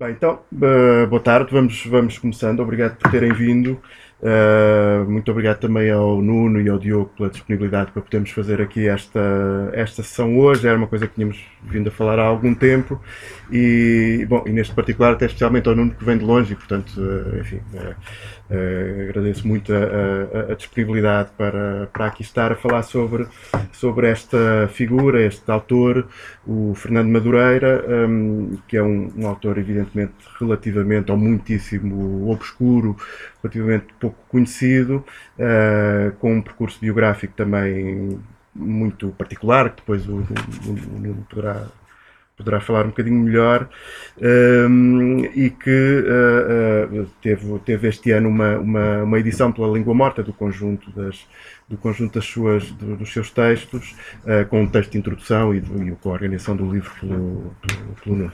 Bem, então, uh, boa tarde, vamos, vamos começando. Obrigado por terem vindo. Uh, muito obrigado também ao Nuno e ao Diogo pela disponibilidade para podermos fazer aqui esta, esta sessão hoje. Era uma coisa que tínhamos vindo a falar há algum tempo e, bom, e neste particular até especialmente ao Nuno que vem de longe e, portanto, uh, enfim, Uh, agradeço muito a, a, a, disponibilidade para, para aqui estar a falar sobre, sobre esta figura, este autor, o Fernando Madureira, um, que é um, um, autor evidentemente relativamente ou muitíssimo obscuro, relativamente pouco conhecido, uh, com um percurso biográfico também muito particular, que depois o Nuno poderá poderá falar um bocadinho melhor, um, e que uh, uh, teve, teve este ano uma, uma, uma, edição pela língua morta do conjunto das, do conjunto das suas, do, dos seus textos, uh, com um texto de introdução e, do, e, com a organização do livro pelo, pelo, Nuno.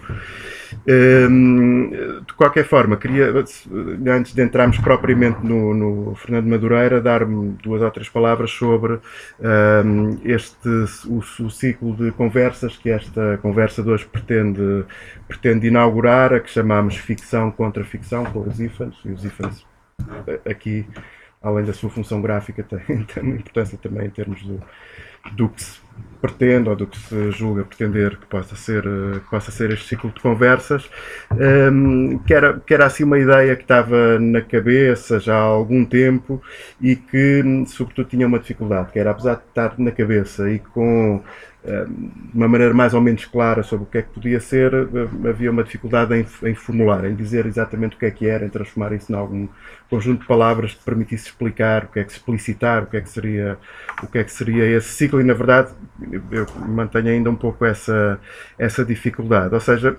Um, de qualquer forma, queria, antes de entrarmos propriamente no, no Fernando Madureira, dar-me duas ou três palavras sobre um, este, o, o, ciclo de conversas que esta conversa de hoje pretende, pretende inaugurar, a que chamamos Ficção contra Ficção, com os IFANs, e os IFANs aqui além da sua função gráfica, tem, tem uma importância também em termos do, do que se pretende ou do que se julga pretender que possa ser, eh, que possa ser este ciclo de conversas, um, ehm, que, era, que era assim uma ideia que estava na cabeça já há algum tempo e que, sobretudo, tinha uma dificuldade, que era, apesar de estar na cabeça e com de uma maneira mais ou menos clara sobre o que é que podia ser, eh, havia uma dificuldade em, em, formular, em dizer exatamente o que é que era, em transformar isso em algum conjunto de palavras que permitisse explicar o que é que explicitar, o que é que seria, o que é que seria esse ciclo, e na verdade eu mantenho ainda um pouco essa, essa dificuldade. Ou seja,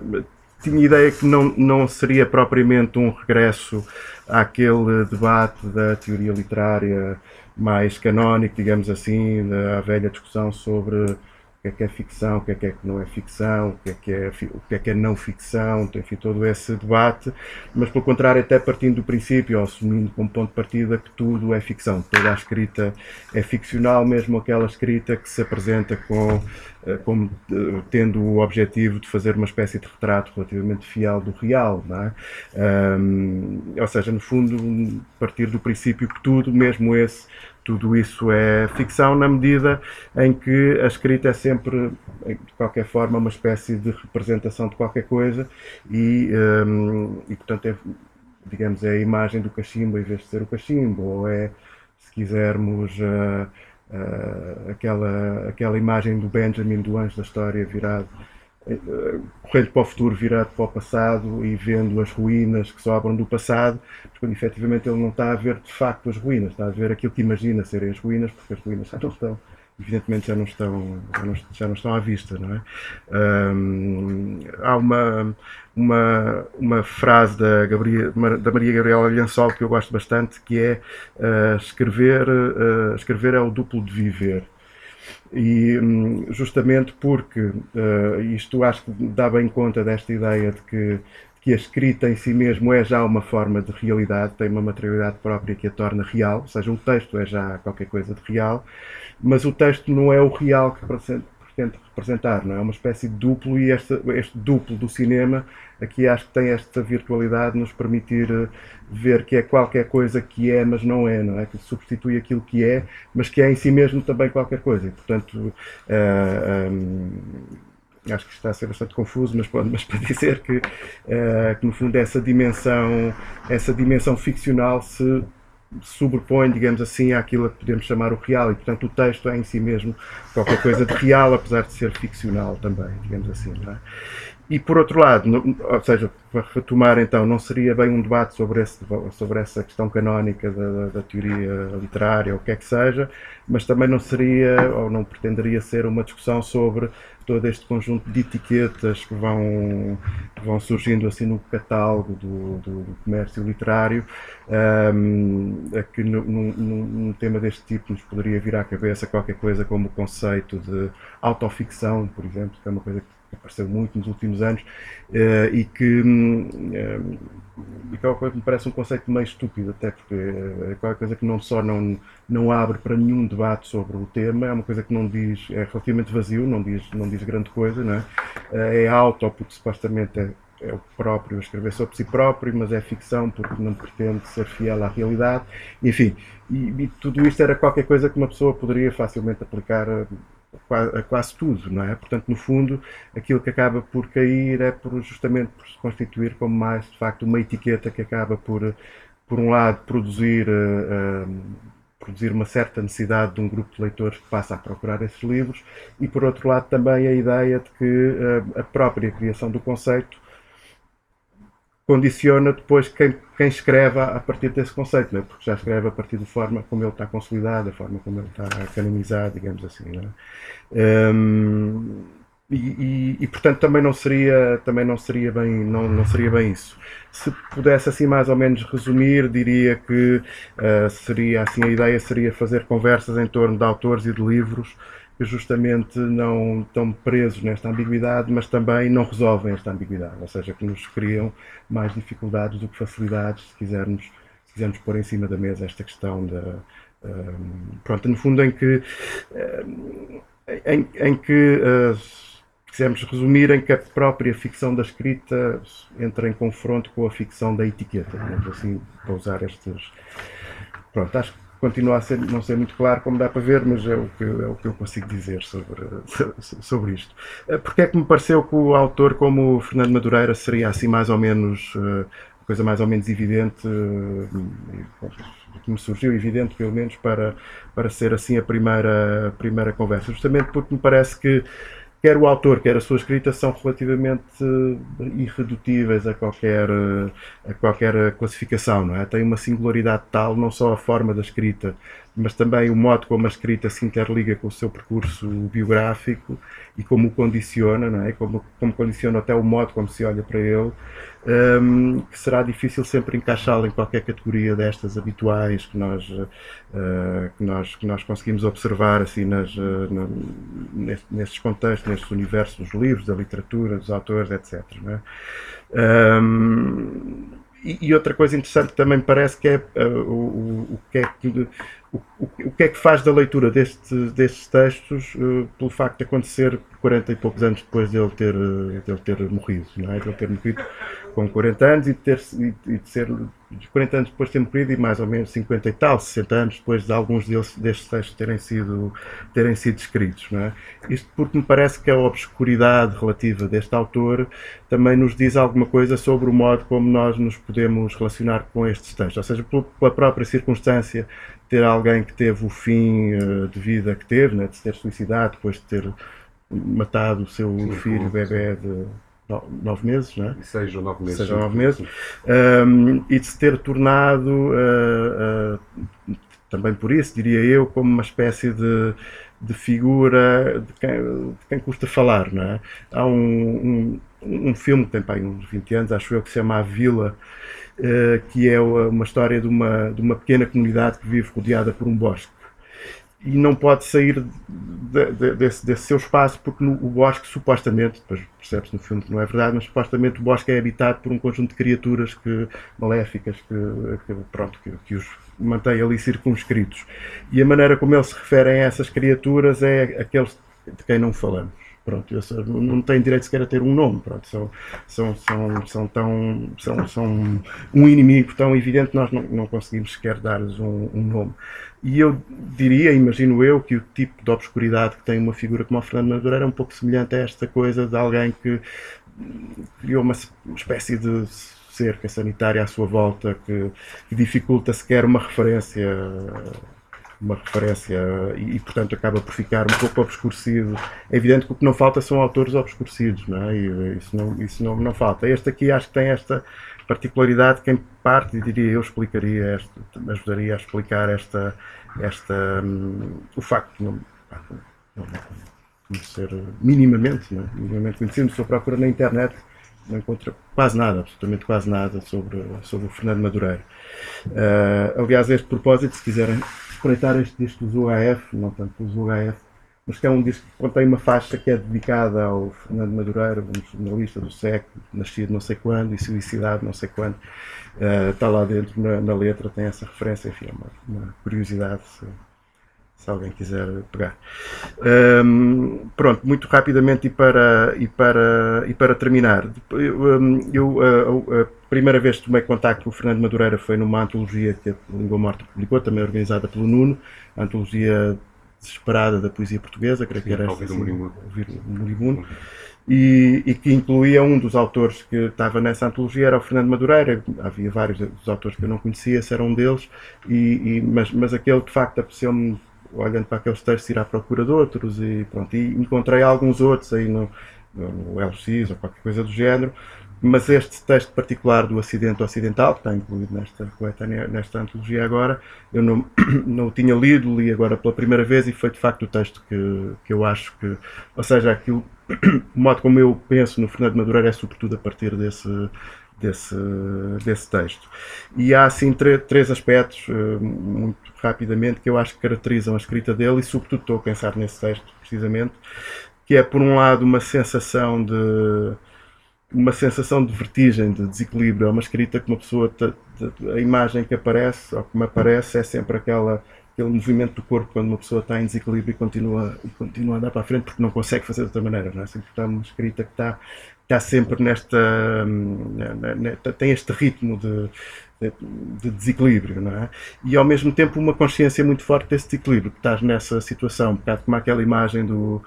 tinha ideia que não, não seria propriamente um regresso àquele debate da teoria literária mais canónico, digamos assim, da velha discussão sobre que é que é ficção, o que é que, é que não é ficção, o que é que é, o que é, que é não ficção, enfim, todo esse debate, mas pelo contrário, até partindo do princípio, ou assumindo como ponto de partida que tudo é ficção, toda a escrita é ficcional, mesmo aquela escrita que se apresenta com, como eh, tendo o objetivo de fazer uma espécie de retrato relativamente fiel do real, não é? Um, ou seja, no fundo, partir do princípio que tudo, mesmo esse tudo isso é ficção na medida em que a escrita é sempre, de qualquer forma, uma espécie de representação de qualquer coisa e, um, e portanto, é, digamos, é a imagem do cachimbo em vez de ser o cachimbo, ou é, se quisermos, uh, uh, aquela, aquela imagem do Benjamin, do anjo da história virado correndo para o futuro, virado para o passado e vendo as ruínas que sobram do passado, quando efetivamente ele não está a ver de facto as ruínas, está a ver aquilo que imagina serem as ruínas, porque as ruínas já não estão, evidentemente já não estão, já não, já não estão à vista, não é? Um, há uma, uma, uma frase da, Gabriel, da Maria Gabriela Lençol que eu gosto bastante, que é uh, escrever, uh, escrever é o duplo de viver. E hum, justamente porque uh, isto acho que dá bem conta desta ideia de que, que a escrita em si mesmo é já uma forma de realidade, tem uma materialidade própria que a torna real, ou seja, um texto é já qualquer coisa de real, mas o texto não é o real que pretende representar, não é? é uma espécie de duplo e este, este duplo do cinema aqui acho que tem esta virtualidade de nos permitir eh, ver que é qualquer coisa que é, mas não é, não é? Que substitui aquilo que é, mas que é em si mesmo também qualquer coisa. E, portanto, uh, eh, um, ehm, acho que está a ser bastante confuso, mas, mas para dizer que, uh, que no fundo essa dimensão, essa dimensão ficcional se sobrepõe, digamos assim, àquilo que podemos chamar o real e, portanto, o texto é em si mesmo qualquer coisa de real, apesar de ser ficcional também, digamos assim. É? E, por outro lado, ou seja, para retomar então, não seria bem um debate sobre, esse, sobre essa questão canónica da, da, teoria literária ou o que é que seja, mas também não seria, ou não pretenderia ser uma discussão sobre todo este conjunto de etiquetas que vão, que vão surgindo assim no catálogo do, do, do comércio literário, um, a que num, num, tema deste tipo nos poderia vir à cabeça qualquer coisa como o conceito de autoficção, por exemplo, que é uma coisa que apareceu muito nos últimos anos uh, e que uh, e que é uma coisa que me parece um conceito meio estúpido até porque é qualquer coisa que não só não, não abre para nenhum debate sobre o tema, é uma coisa que não diz, é relativamente vazio, não diz, não diz grande coisa, não é? É auto porque supostamente é é o próprio a escrever sobre si próprio, mas é ficção porque não pretende ser fiel à realidade. Enfim, e, e tudo isto era qualquer coisa que uma pessoa poderia facilmente aplicar quase tudo, não é? Portanto, no fundo, aquilo que acaba por cair é por, justamente por se constituir como mais, de facto, uma etiqueta que acaba por, por um lado, produzir. Uh, uh, produzir uma certa necessidade de um grupo de leitores que passa a procurar esses livros e, por outro lado, também a ideia de que uh, a própria criação do conceito condiciona depois quem, quem escreve a partir desse conceito, é? porque já escreve a partir da forma como ele está consolidado, a forma como ele está canonizado, digamos assim. É? Um, e, e, e, portanto também não seria também não seria bem não, não seria bem isso se pudesse assim mais ou menos resumir diria que uh, seria assim a ideia seria fazer conversas em torno de autores e de livros que justamente não estão presos nesta ambiguidade, mas também não resolvem esta ambiguidade, ou seja, que nos criam mais dificuldades do que facilidades, se quisermos, se quisermos pôr em cima da mesa esta questão da. Um, pronto, no fundo, em que. Um, ehm, em, em, que. Uh, quisermos resumir em que a própria ficção da escrita entra em confronto com a ficção da etiqueta, assim, para usar estes. Pronto, acho que continua a ser, não ser muito claro como dá para ver, mas é o que, é o que eu consigo dizer sobre, sobre isto. Eh, porque é que me pareceu que o autor como o Fernando Madureira seria assim mais ou menos, eh, coisa mais ou menos evidente, eh, que me surgiu evidente pelo menos para, para ser assim a primeira, a primeira conversa, justamente porque me parece que quer o autor, quer a sua escrita são relativamente irredutíveis a qualquer, a qualquer classificação, não é? Tem uma singularidade tal, não só a forma da escrita, mas também o modo como a escrita se interliga com o seu percurso biográfico e como o condiciona, não é? como, como condiciona até o modo como se olha para ele, um, que será difícil sempre encaixá-lo em qualquer categoria destas habituais que nós, uh, que nós, que nós conseguimos observar assim, nas, uh, na, nestes contextos, nestes universos dos livros, da literatura, dos autores, etc. Não é? um, e, outra coisa interessante também me parece que é uh, o, o, que é que o, o, que é que faz da leitura deste, destes textos uh, pelo facto de acontecer 40 e poucos anos depois dele ter, dele ter morrido, não é? Ter morrido com 40 anos e de, ter, e, de ser 40 anos depois de ter morrido e mais ou menos 50 e tal, 60 anos depois de alguns deles, destes textos terem sido, terem sido escritos. É? Isto porque me parece que a obscuridade relativa deste autor também nos diz alguma coisa sobre o modo como nós nos podemos relacionar com estes textos, ou seja, pela própria circunstância ter alguém que teve o fim uh, de vida que teve, né, de se ter suicidado depois de ter matado o seu Sim, filho, bebê de nove meses, não é? Seja nove meses. Seja nove meses. Um, e de se ter tornado, uh, uh, também por isso, diria eu, como uma espécie de, de figura de quem, de quem custa falar, não é? Há um, um, um filme que tem pá, uns 20 anos, acho eu, que se chama A Vila, uh, que é uma história de uma, de uma pequena comunidade que vive rodeada por um bosque e não pode sair de, de, desse, desse, seu espaço porque no, o bosque supostamente, depois percebe-se no filme que não é verdade, mas supostamente o bosque é habitado por um conjunto de criaturas que, maléficas que, que pronto, que, que, os mantém ali circunscritos. E a maneira como eles se referem a essas criaturas é aqueles de quem não falamos. Pronto, não têm direito sequer a ter um nome. Pronto, são, são, são, são, tão, são, são um inimigo tão evidente que nós não, não conseguimos sequer dar-lhes um, um nome. E eu diria, imagino eu, que o tipo de obscuridade que tem uma figura como a Fernando Madureira é um pouco semelhante a esta coisa de alguém que criou uma espécie de cerca sanitária à sua volta que, que dificulta sequer uma referência uma referência e, e, portanto acaba por ficar um pouco obscurecido. É evidente que o que não falta são autores obscurecidos, não é? E isso não, isso não, não falta. Este aqui acho que tem esta particularidade que em parte, diria eu, explicaria, esta, ajudaria a explicar esta, esta, um, o facto de não, não, ser minimamente, não é? minimamente conhecido, se eu procura na internet não encontra quase nada, absolutamente quase nada sobre, sobre o Fernando Madureira. Uh, aliás, a este propósito, se quiserem espreitar este disco dos UHF, não tanto dos UHF, mas que é um disco que contém uma faixa que é dedicada ao Fernando Madureira, um jornalista do século, nascido não sei quando e suicidado não sei quando. Uh, está lá dentro na, na, letra, tem essa referência, enfim, é uma, uma curiosidade se, se alguém quiser pegar. Um, pronto, muito rapidamente e para, e para, e para terminar. Eu, eu a, a, primeira vez que tomei contacto com o Fernando Madureira foi numa antologia que a Língua Morta publicou, também organizada pelo Nuno, a antologia desesperada da poesia portuguesa, creio que era esta. Assim, o Moribundo e, e, que incluía um dos autores que estava nessa antologia, era o Fernando Madureira. Havia vários dos autores que eu não conhecia, esse era um deles, e, e mas, mas aquele de facto apeteceu-me, olhando para aqueles textos, ir à procura de outros, e pronto. E encontrei alguns outros aí no, no LX ou qualquer coisa do género, mas este texto particular do acidente ocidental, que está incluído nesta coletânea, nesta antologia agora, eu não, não o tinha lido, li agora pela primeira vez e foi de facto o texto que, que eu acho que, ou seja, aquilo, o modo como eu penso no Fernando Madureira é sobretudo a partir desse, desse, desse texto. E há assim três aspectos, uh, muito rapidamente, que eu acho que caracterizam a escrita dele e sobretudo estou a pensar nesse texto precisamente, que é por um lado uma sensação de uma sensação de vertigem, de desequilíbrio. É uma escrita que uma pessoa, a imagem que aparece, ou que me aparece, é sempre aquela, aquele movimento do corpo quando uma pessoa está em desequilíbrio e continua, e continua a andar para a frente porque não consegue fazer de outra maneira. Não é? Sempre está uma escrita que está, está sempre nesta. tem este ritmo de, de, desequilíbrio, não é? E ao mesmo tempo uma consciência muito forte desse desequilíbrio, que estás nessa situação, um bocado como aquela imagem do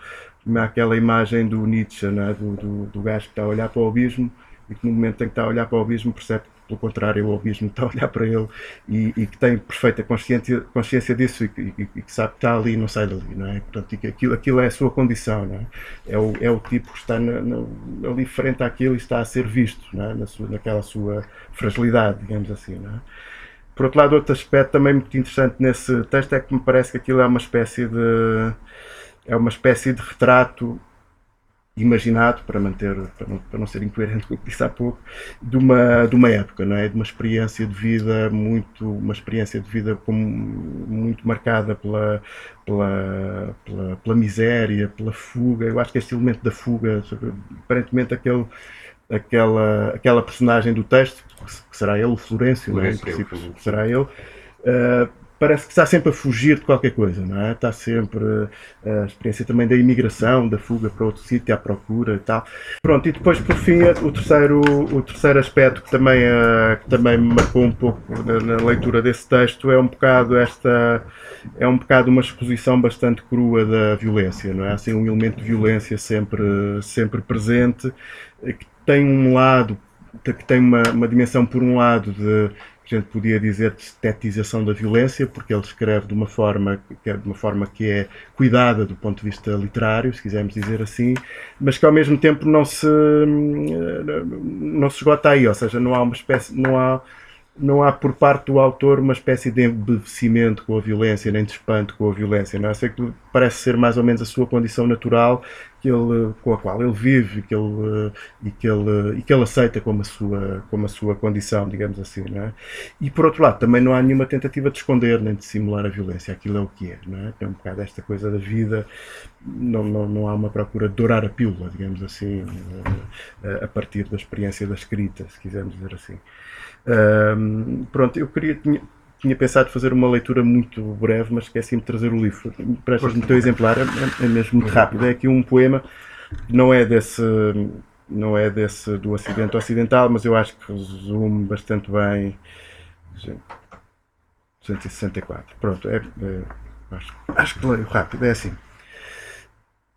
aquela imagem do Nietzsche, né? do, do, do gajo que está a olhar para o abismo e que no momento em que está a olhar para o abismo percebe que, pelo contrário, o abismo está a olhar para ele e, e que tem perfeita consciência, consciência disso e, e, e, que sabe que está ali e não sai dali, não é? Portanto, que aquilo, aquilo é a sua condição, não é? É o, é o tipo que está na, na, ali frente àquilo e está a ser visto, é? Na sua, naquela sua fragilidade, digamos assim, não é? Por outro lado, outro aspecto também muito interessante nesse texto é que me parece que aquilo é uma espécie de é uma espécie de retrato imaginado, para manter, para não, para não ser incoerente com o que disse há pouco, de uma, de uma época, não é? De uma experiência de vida muito, uma experiência de vida como, muito marcada pela, pela, pela, pela miséria, pela fuga. Eu acho que este elemento da fuga, aparentemente aquele aquela, aquela personagem do texto, que será ele, o Florencio, não é? em princípio será ele, uh, parece que está sempre a fugir de qualquer coisa, não é? Está sempre eh, a experiência também da imigração, da fuga para outro sítio à procura e tal. Pronto, e depois por fim o terceiro, o terceiro aspecto que também, uh, que também me marcou um pouco na, leitura desse texto é um bocado esta é um bocado uma exposição bastante crua da violência, não é? Assim um elemento de violência sempre sempre presente que tem um lado que tem uma, uma dimensão por um lado de gente podia dizer de estetização da violência, porque ele escreve de uma forma que é, de uma forma que é cuidada do ponto de vista literário, se quisermos dizer assim, mas que ao mesmo tempo não se não se esgota aí, ou seja, não há uma espécie, não há não há por parte do autor uma espécie de embevecimento com a violência, nem de espanto com a violência. Não é? Sei que parece ser mais ou menos a sua condição natural que ele, com a qual ele vive que ele, e, que ele, e que ele aceita como a sua, como a sua condição, digamos assim. Não é? E por outro lado, também não há nenhuma tentativa de esconder nem de simular a violência. Aquilo é o que é. Não é? Tem um bocado esta coisa da vida, não, não, não há uma procura de dourar a pílula, digamos assim, a partir da experiência da escrita, se quisermos dizer assim. Um, pronto, eu queria. Tinha, tinha pensado fazer uma leitura muito breve, mas esqueci-me de trazer o livro. Prestas-me teu exemplar, é, é, mesmo muito rápido. É aqui um poema, não é desse. Não é desse do acidente ocidental, mas eu acho que resume bastante bem. 264. Pronto, é, é, acho, acho que leio rápido. É assim.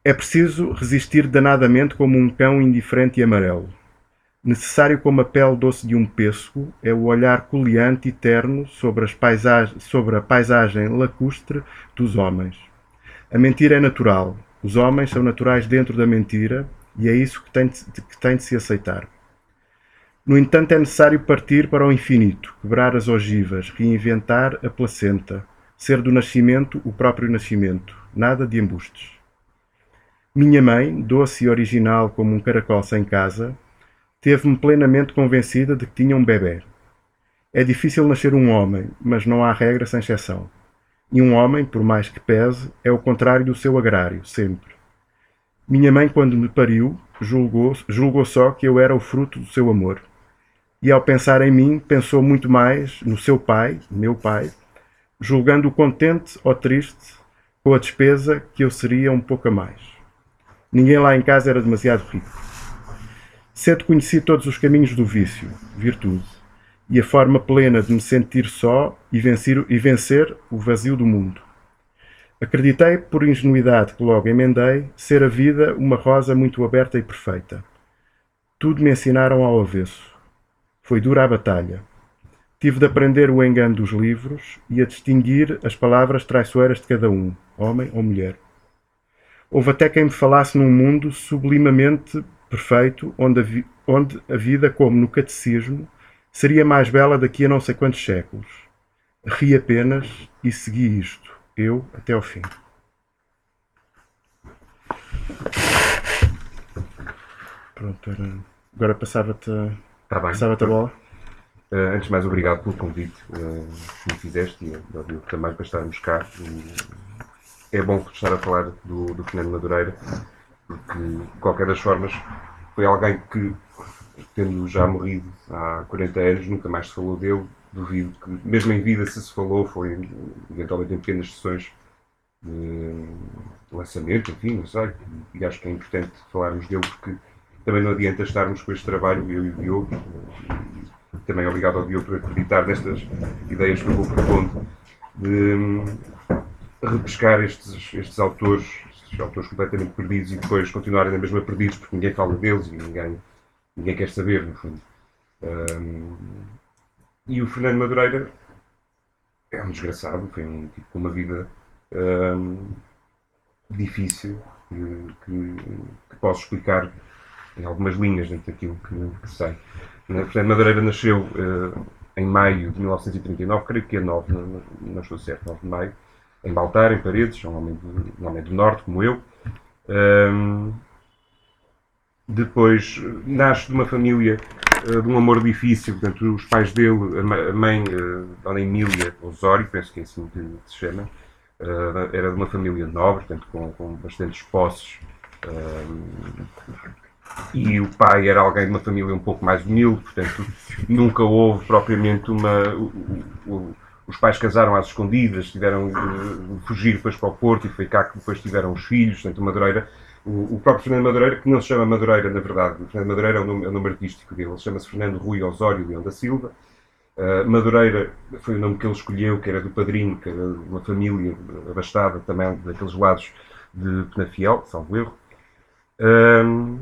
É preciso resistir danadamente como um cão indiferente e amarelo Necessário como a pele doce de um pêssego é o olhar coleante e terno sobre, sobre a paisagem lacustre dos homens. A mentira é natural. Os homens são naturais dentro da mentira e é isso que tem de, que tem de se aceitar. No entanto, é necessário partir para o infinito, quebrar as ogivas, reinventar a placenta, ser do nascimento o próprio nascimento, nada de embustes. Minha mãe, doce e original como um caracol sem casa, teve-me plenamente convencida de que tinha um bebê. É difícil nascer um homem, mas não há regra sem exceção. E um homem, por mais que pese, é o contrário do seu agrário, sempre. Minha mãe, quando me pariu, julgou, julgou só que eu era o fruto do seu amor. E ao pensar em mim, pensou muito mais no seu pai, meu pai, julgando-o contente ou triste, com a despesa que eu seria um pouco a mais. Ninguém lá em casa era demasiado rico. Cedo conheci todos os caminhos do vício, virtude, e a forma plena de me sentir só e vencer, e vencer o vazio do mundo. Acreditei, por ingenuidade que logo emendei, ser a vida uma rosa muito aberta e perfeita. Tudo me ensinaram ao avesso. Foi dura a batalha. Tive de aprender o engano dos livros e a distinguir as palavras traiçoeiras de cada um, homem ou mulher. Houve até quem me falasse num mundo sublimamente perfeito, onde a, onde a vida, como no catecismo, seria mais bela daqui a não sei quantos séculos. Ri apenas e segui isto, eu até ao fim. Pronto, era... agora passava-te Tá passava a bola. Uh, antes de mais, obrigado pelo convite uh, que me fizeste e ao Diogo também para estarmos cá. Uh, é bom estar a falar do, do Fernando Madureira, porque, de qualquer das formas, foi alguém que, tendo já morrido há 40 anos, nunca mais se falou dele. Duvido que, mesmo em vida, se se falou, foi eventualmente em pequenas sessões de lançamento, enfim, não sei. E acho que é importante falarmos dele, porque também não adianta estarmos com este trabalho, eu e o Diogo. E também obrigado ao Diogo por acreditar nestas ideias que eu vou propondo, de repescar estes, estes autores, autores completamente perdidos e depois continuarem na mesma perdidos porque ninguém fala deles e ninguém, ninguém quer saber, no fundo. Um, e o Fernando Madureira é um desgraçado, foi um tipo com uma vida um, difícil que, que, posso explicar em algumas linhas dentro daquilo que, que sei. O Fernando Madureira nasceu uh, em maio de 1939, creio que é 9, não, não estou certo, 9 de maio, em Baltar, em Paredes, é um homem do, um homem do Norte, como eu. Um, depois nasce de uma família uh, de um amor difícil, portanto, os pais dele, a mãe, uh, Dona Emília Osório, penso que é assim que se chama, era de uma família nobre, portanto, com, com bastantes posses. e o pai era alguém de uma família um pouco mais humilde, portanto, nunca houve propriamente uma. Os pais casaram às escondidas, tiveram de fugir depois para o Porto e foi cá que depois tiveram os filhos, portanto, Madureira o, próprio Fernando Madureira, que não se chama Madureira, na verdade, o Fernando Madureira é o nome, é o nome artístico dele, ele chama-se Fernando Rui Osório Leão da Silva. Uh, Madureira foi o nome que ele escolheu, que era do padrinho, que era uma família abastada também daqueles lados de Penafiel, salvo erro. Uh,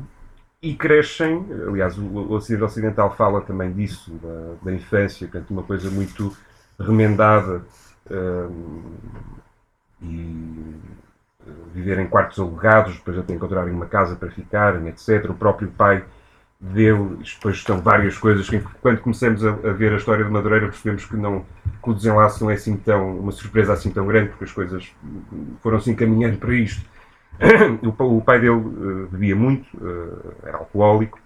e crescem, aliás, o, o Ocidental fala também disso, da, da infância, portanto, uma coisa muito remendada uh, e viver em quartos alugados, depois até encontrarem uma casa para ficarem, etc. O próprio pai dele, depois estão várias coisas que, quando começamos a, a, ver a história de Madureira, percebemos que, não, que o desenlace não é assim tão, uma surpresa assim tão grande, porque as coisas foram se encaminhando para isto. O, o pai dele uh, bebia muito, uh, era alcoólico,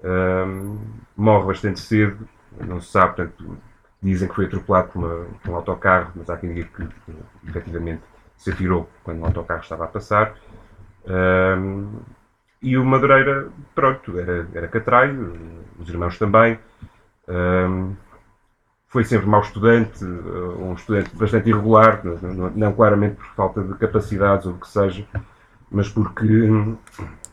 uh, morre bastante cedo, não se sabe, portanto, dizem que foi atropelado por, uma, por um autocarro, mas há quem diga que, efetivamente, se atirou quando o autocarro estava a passar. Um, e o Madureira, pronto, era, era catraio, os irmãos também. Um, foi sempre mau estudante, um estudante bastante irregular, não, não, claramente por falta de capacidades ou o que seja, mas porque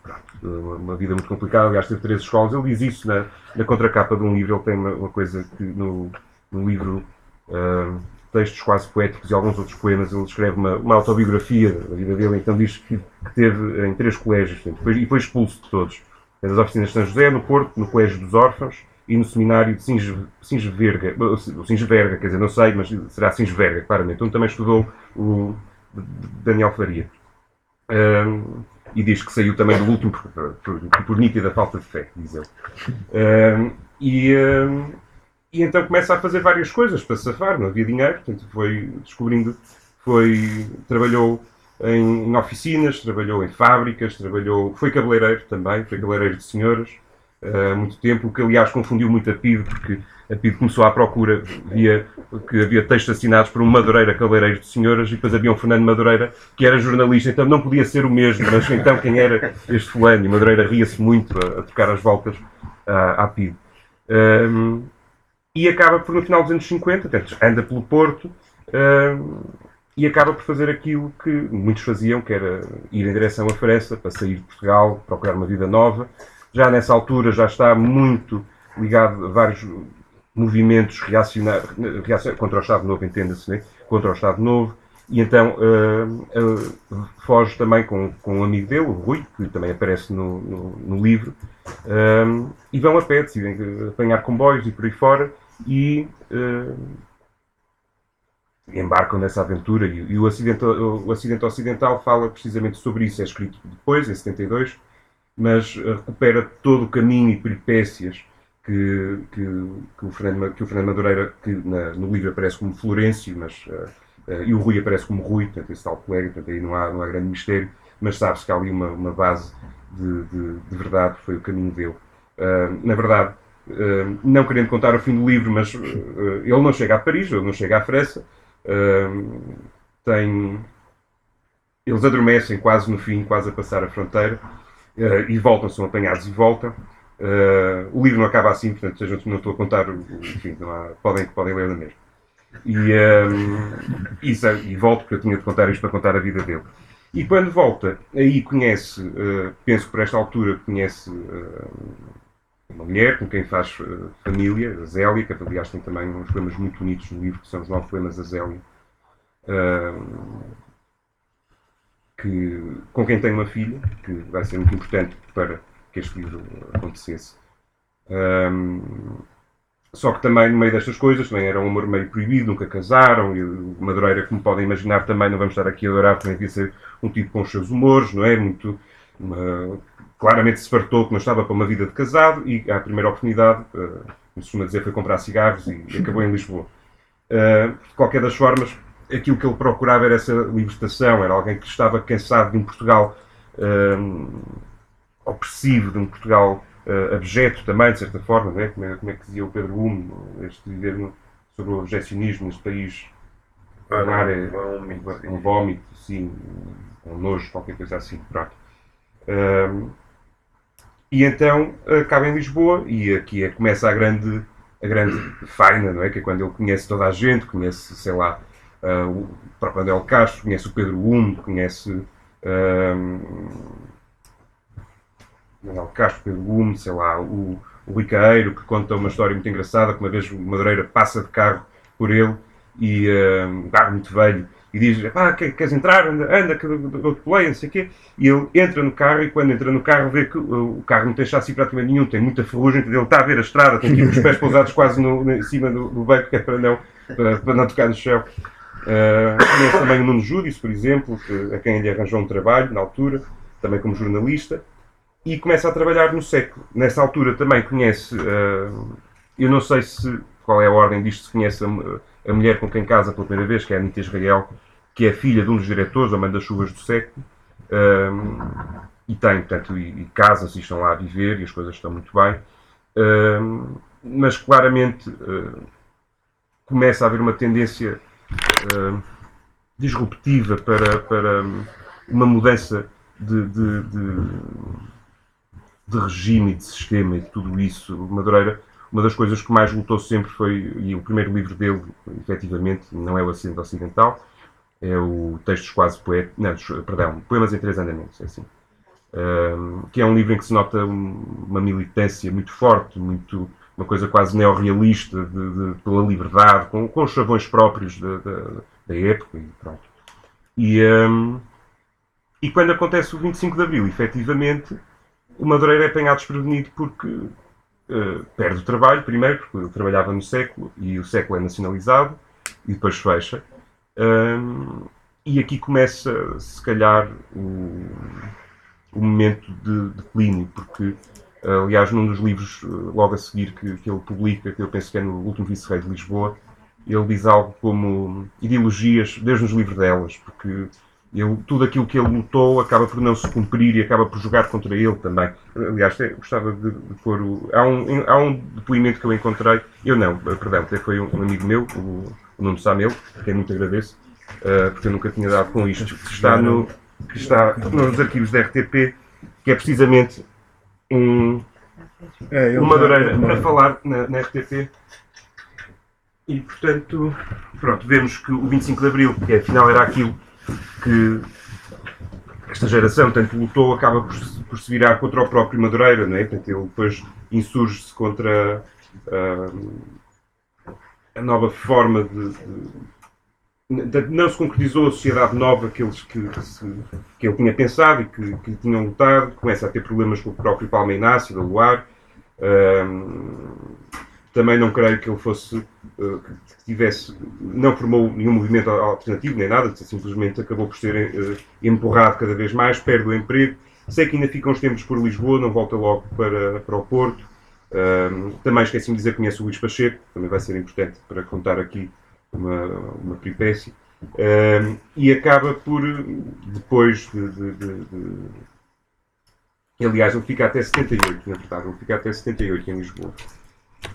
pronto, uma vida muito complicada. Aliás, teve três escolas. Ele diz isso na, na contracapa de um livro. Ele tem uma, uma coisa que no, no livro um, textos quase poéticos e alguns outros poemas. Ele escreve uma, uma autobiografia da vida dele, então diz que, que teve em três colégios depois, e foi expulso de todos. Nas oficinas de São José, no Porto, no Colégio dos Órfãos e no seminário de Singeverga, Singeverga, quer dizer, não sei, mas será Singeverga, claramente, onde também estudou o Daniel Faria. Um, e diz que saiu também do último por, por, por nítida falta de fé, diz ele. Um, e, um, e então começa a fazer várias coisas para safar, não havia dinheiro, portanto foi descobrindo, foi, trabalhou em, em, oficinas, trabalhou em fábricas, trabalhou, foi cabeleireiro também, foi cabeleireiro de senhoras, há uh, muito tempo, o que aliás confundiu muito a PID, porque a PID começou à procura, via que havia textos assinados por um Madureira cabeleireiro de senhoras e depois havia um Fernando Madureira que era jornalista, então não podia ser o mesmo, mas então quem era este fulano? E Madureira ria-se muito a, a, tocar as voltas à, à PID. Um, e acaba por, no final dos anos 50, portanto, anda pelo Porto uh, e acaba por fazer aquilo que muitos faziam, que era ir em direção à França, para sair de Portugal, procurar uma vida nova. Já nessa altura já está muito ligado a vários movimentos reacionários, contra o Estado Novo, entenda-se, né? contra o Estado Novo, e então uh, uh, foge também com, com um amigo dele, o Rui, que também aparece no, no, no livro, uh, e vão a pé, decidem apanhar comboios e por aí fora, e embarcam nessa aventura. E, e o, acidente, o Acidente Ocidental fala precisamente sobre isso, é escrito depois, em 72, mas recupera todo o caminho e peripécias que, que, que, o, Fernando, que o Fernando Madureira, que na, no livro aparece como Florencio, mas Uh, e o Rui aparece como Rui, portanto, esse tal colega, portanto, aí não há, não há grande mistério, mas sabe-se que há ali uma, uma base de, de, de, verdade, foi o caminho dele. Uh, na verdade, uh, não querendo contar o fim do livro, mas ele não chega a Paris, ele não chega à França, tem... Eles adormecem quase no fim, quase a passar a fronteira, e voltam, são apanhados e voltam. o livro não acaba assim, portanto, não estou a contar o, o fim, há, podem, podem ler na mesma. E, um, isso, e volto, porque eu tinha de contar isto para contar a vida dele. E quando volta, aí conhece, uh, penso que por esta altura conhece uh, uma mulher com quem faz uh, família, a Zélia, que aliás tem também uns poemas muito bonitos no livro, que são os nove poemas da Zélia, que, com quem tem uma filha, que vai ser muito importante para que este livro acontecesse. Um, só que também, no meio destas coisas, também era um amor meio proibido, nunca casaram, e o Madureira, como podem imaginar, também não vamos estar aqui a adorar, também devia ser um tipo com os seus humores, não é? Muito. Uma, claramente se fartou que não estava para uma vida de casado e, à primeira oportunidade, uh, se costuma dizer, foi comprar cigarros e, e acabou em Lisboa. Uh, de qualquer das formas, aquilo que ele procurava era essa libertação, era alguém que estava cansado de um Portugal uh, opressivo, de um Portugal uh, abjeto também, de certa forma, não é? Como, é, como é que dizia o Pedro Hume, este viver no, sobre o objecionismo neste país, ah, um, é, um, um vómito, sim, um nojo, qualquer coisa assim, pronto. Um, e então acaba em Lisboa e aqui é, começa a grande, a grande faina, não é? Que é quando ele conhece toda a gente, conhece, sei lá, uh, o próprio Andel Castro, conhece o Pedro Hume, conhece Manuel Castro, Pedro Gomes, sei lá, o, o que conta uma história muito engraçada, que uma vez o Madureira passa de carro por ele, e uh, um carro muito velho, e diz, ah, queres entrar? Anda, anda que eu te não sei o quê. E ele entra no carro, e quando entra no carro vê que o carro não tem chassi praticamente nenhum, tem muita ferrugem, ele está a ver a estrada, tem aqui os pés pousados quase no, em cima do, do beco, que é para não, para, para não tocar no chão. Uh, também o Nuno Júdice, por exemplo, que, a quem ele arranjou um trabalho na altura, também como jornalista e começa a trabalhar no século. Nessa altura também conhece, uh, eu não sei se qual é a ordem disto, se conhece a, a, mulher com quem casa pela primeira vez, que é a Anitta Israel, que é filha de um dos diretores, a mãe das chuvas do século, uh, e tem, portanto, e, e casam-se e estão lá a viver e as coisas estão muito bem. Uh, mas claramente começa a haver uma tendência disruptiva para, para uma mudança de, de, de de regime e de sistema e de tudo isso. Madureira, uma das coisas que mais lutou sempre foi, e o primeiro livro dele, efetivamente, não é o Acidente Ocidental, é o Textos Quase Poéticos, não, perdão, Poemas em Três Andamentos, é assim. Um, que é um livro em que se nota uma militância muito forte, muito, uma coisa quase neorrealista de, de, pela liberdade, com, com os chavões próprios da, da, da época e pronto. E, um, e quando acontece o 25 de Abril, efetivamente, o Madureira é apanhado desprevenido porque uh, perde o trabalho, primeiro, porque ele trabalhava no século e o século é nacionalizado e depois fecha. Um, e aqui começa, se calhar, o, o momento de declínio, porque, aliás, num dos livros, eh, logo a seguir, que, que ele publica, que eu penso que é no Último Vice-Rei de Lisboa, ele diz algo como ideologias, desde os livros delas, porque ele, tudo aquilo que ele lutou acaba por não se cumprir e acaba por jogar contra ele também. Aliás, gostava de, de pôr o. Há um, há um depoimento que eu encontrei, eu não, perdão, até foi um, amigo meu, o, o Nuno Samel, a quem muito agradeço, uh, porque eu nunca tinha dado com isto, que está, no, que está nos arquivos da RTP, que é precisamente um, é, uma Madureira, para falar na, na RTP e portanto, pronto, vemos que o 25 de Abril, que afinal era aquilo que esta geração tanto lutou, acaba por, por se virar contra o próprio Madureira, não é? Portanto, ele depois insurge-se contra uh, a nova forma de, de, não se concretizou a sociedade nova que, eles, que, que, se, que ele tinha pensado e que, que tinham lutado, começa a ter problemas com o próprio Palma Inácio, da Luar. Uh, também não creio que ele fosse, uh, que tivesse, não formou nenhum movimento alternativo nem nada, simplesmente acabou por ser uh, empurrado cada vez mais, perde o emprego. Sei que ainda fica uns tempos por Lisboa, não volta logo para, para o Porto. Também esqueci-me de dizer que conhece o Luís Pacheco, também vai ser importante para contar aqui uma, uma peripécia. e acaba por, depois de, de, de, de Aliás, ele fica até 78, na verdade, ele fica até 78 em Lisboa.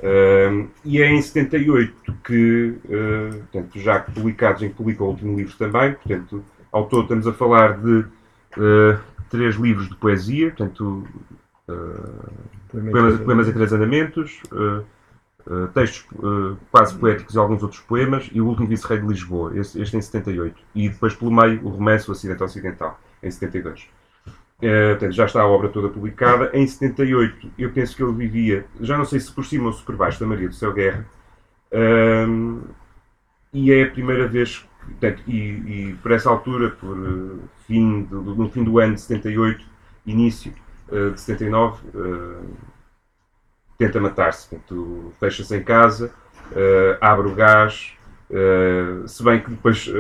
Uh, e é em 78 que, uh, portanto, já publicados em que publica o último livro também, portanto, ao todo estamos a falar de uh, três livros de poesia, portanto, poemas, poemas em três andamentos, textos quase poéticos e alguns outros poemas, e o último Vice-Rei de Lisboa, este, este em 78, e depois pelo meio o Romance, o Acidente Ocidental, em 72. Uh, portanto, já está a obra toda publicada. Em 78, eu penso que ele vivia, já não sei se por cima ou se por baixo da Maria do Céu Guerra, e é a primeira vez, portanto, e, e por essa altura, por uh, fim do, no fim do ano de 78, início uh, de 79, tenta matar-se. Fecha-se em casa, abre o gás, se bem que depois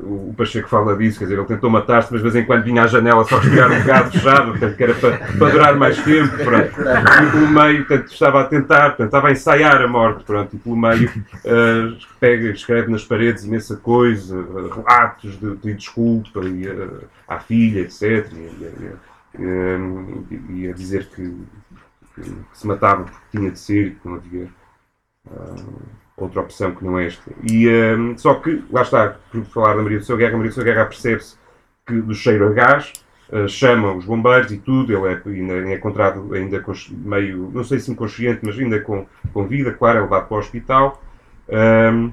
o Pacheco fala disso, quer dizer, ele tentou matar-se, mas de vez em quando vinha à janela só respirar um bocado fechado, portanto, que era para, para durar mais tempo, pronto. E pelo meio, portanto, estava a tentar, portanto, estava a ensaiar a morte, pronto, e pelo meio uh, pega, escreve nas paredes imensa coisa, uh, relatos de, de desculpa e, uh, à filha, etc. E, e, e, a dizer que, que, se matava porque tinha de ser, que não havia outra opção que não é esta. E, um, só que, lá está, por falar da Maria do Seu Guerra, a Maria do Seu Guerra percebe-se que do cheiro a gás, uh, chama os bombeiros e tudo, ele é, ainda, é encontrado ainda meio, não sei se inconsciente, mas ainda com, com vida, claro, é levado para o hospital. Um,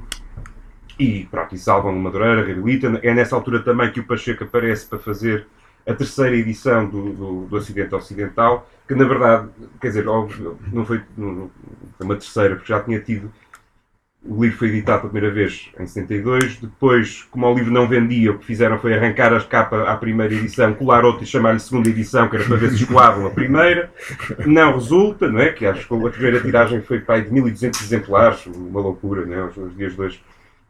e pronto, e salvam o Madureira, reabilitam. É nessa altura também que o Pacheco aparece para fazer a terceira edição do, do, do Ocidental, que na verdade, quer dizer, óbvio, não, foi uma terceira, porque já tinha tido o livro foi editado pela primeira vez em 72. Depois, como o livro não vendia, o que fizeram foi arrancar as capas à primeira edição, colar outra e chamar-lhe segunda edição, que era para ver se escoavam a primeira. Não resulta, não é? Que acho que a primeira tiragem foi para de 1200 exemplares, uma loucura, não é? Os dias dois.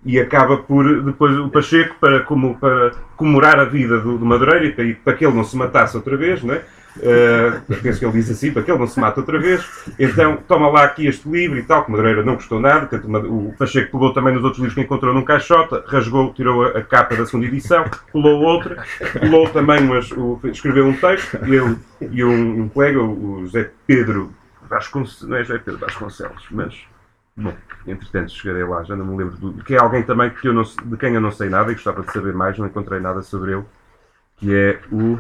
E acaba por, depois, o Pacheco, para, como, para comemorar a vida do, do Madureira e para, para que ele não se matasse outra vez, não é? Uh, penso que ele diz assim, para que ele não se mate outra vez. Então, toma lá aqui este livro e tal, que Madureira não gostou nada. O Pacheco pegou também nos outros livros que encontrou num caixote, rasgou, tirou a, a capa da segunda edição, pulou outra, pulou também, mas o, escreveu um texto, ele e um, um colega, o José Pedro Vasconcelos, não é José Pedro Vasconcelos, mas Bom, entretanto chegarei lá, já não me lembro do. que é alguém também que eu não, de quem eu não sei nada e gostava de saber mais, não encontrei nada sobre ele, que é o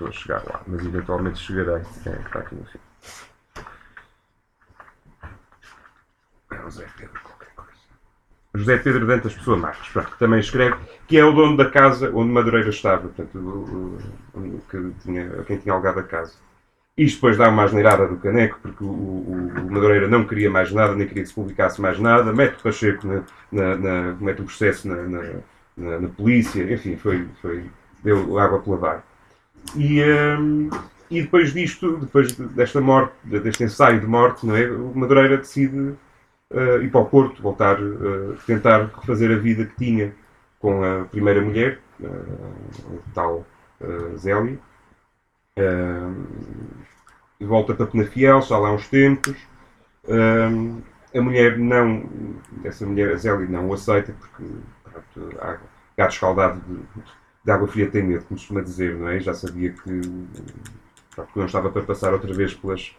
estou a chegar lá, mas eventualmente chegarei. É, está aqui no fim. É José Pedro, qualquer coisa. José Pedro Dantas Pessoa Marques, que também escreve, que é o dono da casa onde Madureira estava, portanto, o, o, que tinha, quem tinha alugado a casa. Isto depois dá uma asneirada do caneco, porque o, o, o, Madureira não queria mais nada, nem queria que se publicasse mais nada, mete o Pacheco, na, na, na, mete o processo na, na, na, polícia, enfim, foi, foi, deu água pela barra. E, um, e depois disto, depois desta morte, deste ensaio de morte, não é? o Madureira decide uh, ir para o Porto, voltar, uh, tentar refazer a vida que tinha com a primeira mulher, uh, tal Zélia. Volta para Penafiel, já lá há uns tempos. a mulher não, essa mulher, a Zélia, não o aceita porque pronto, gato escaldado de, de água fria tem medo, como costuma dizer, não é? Já sabia que, que não estava para passar outra vez pelas,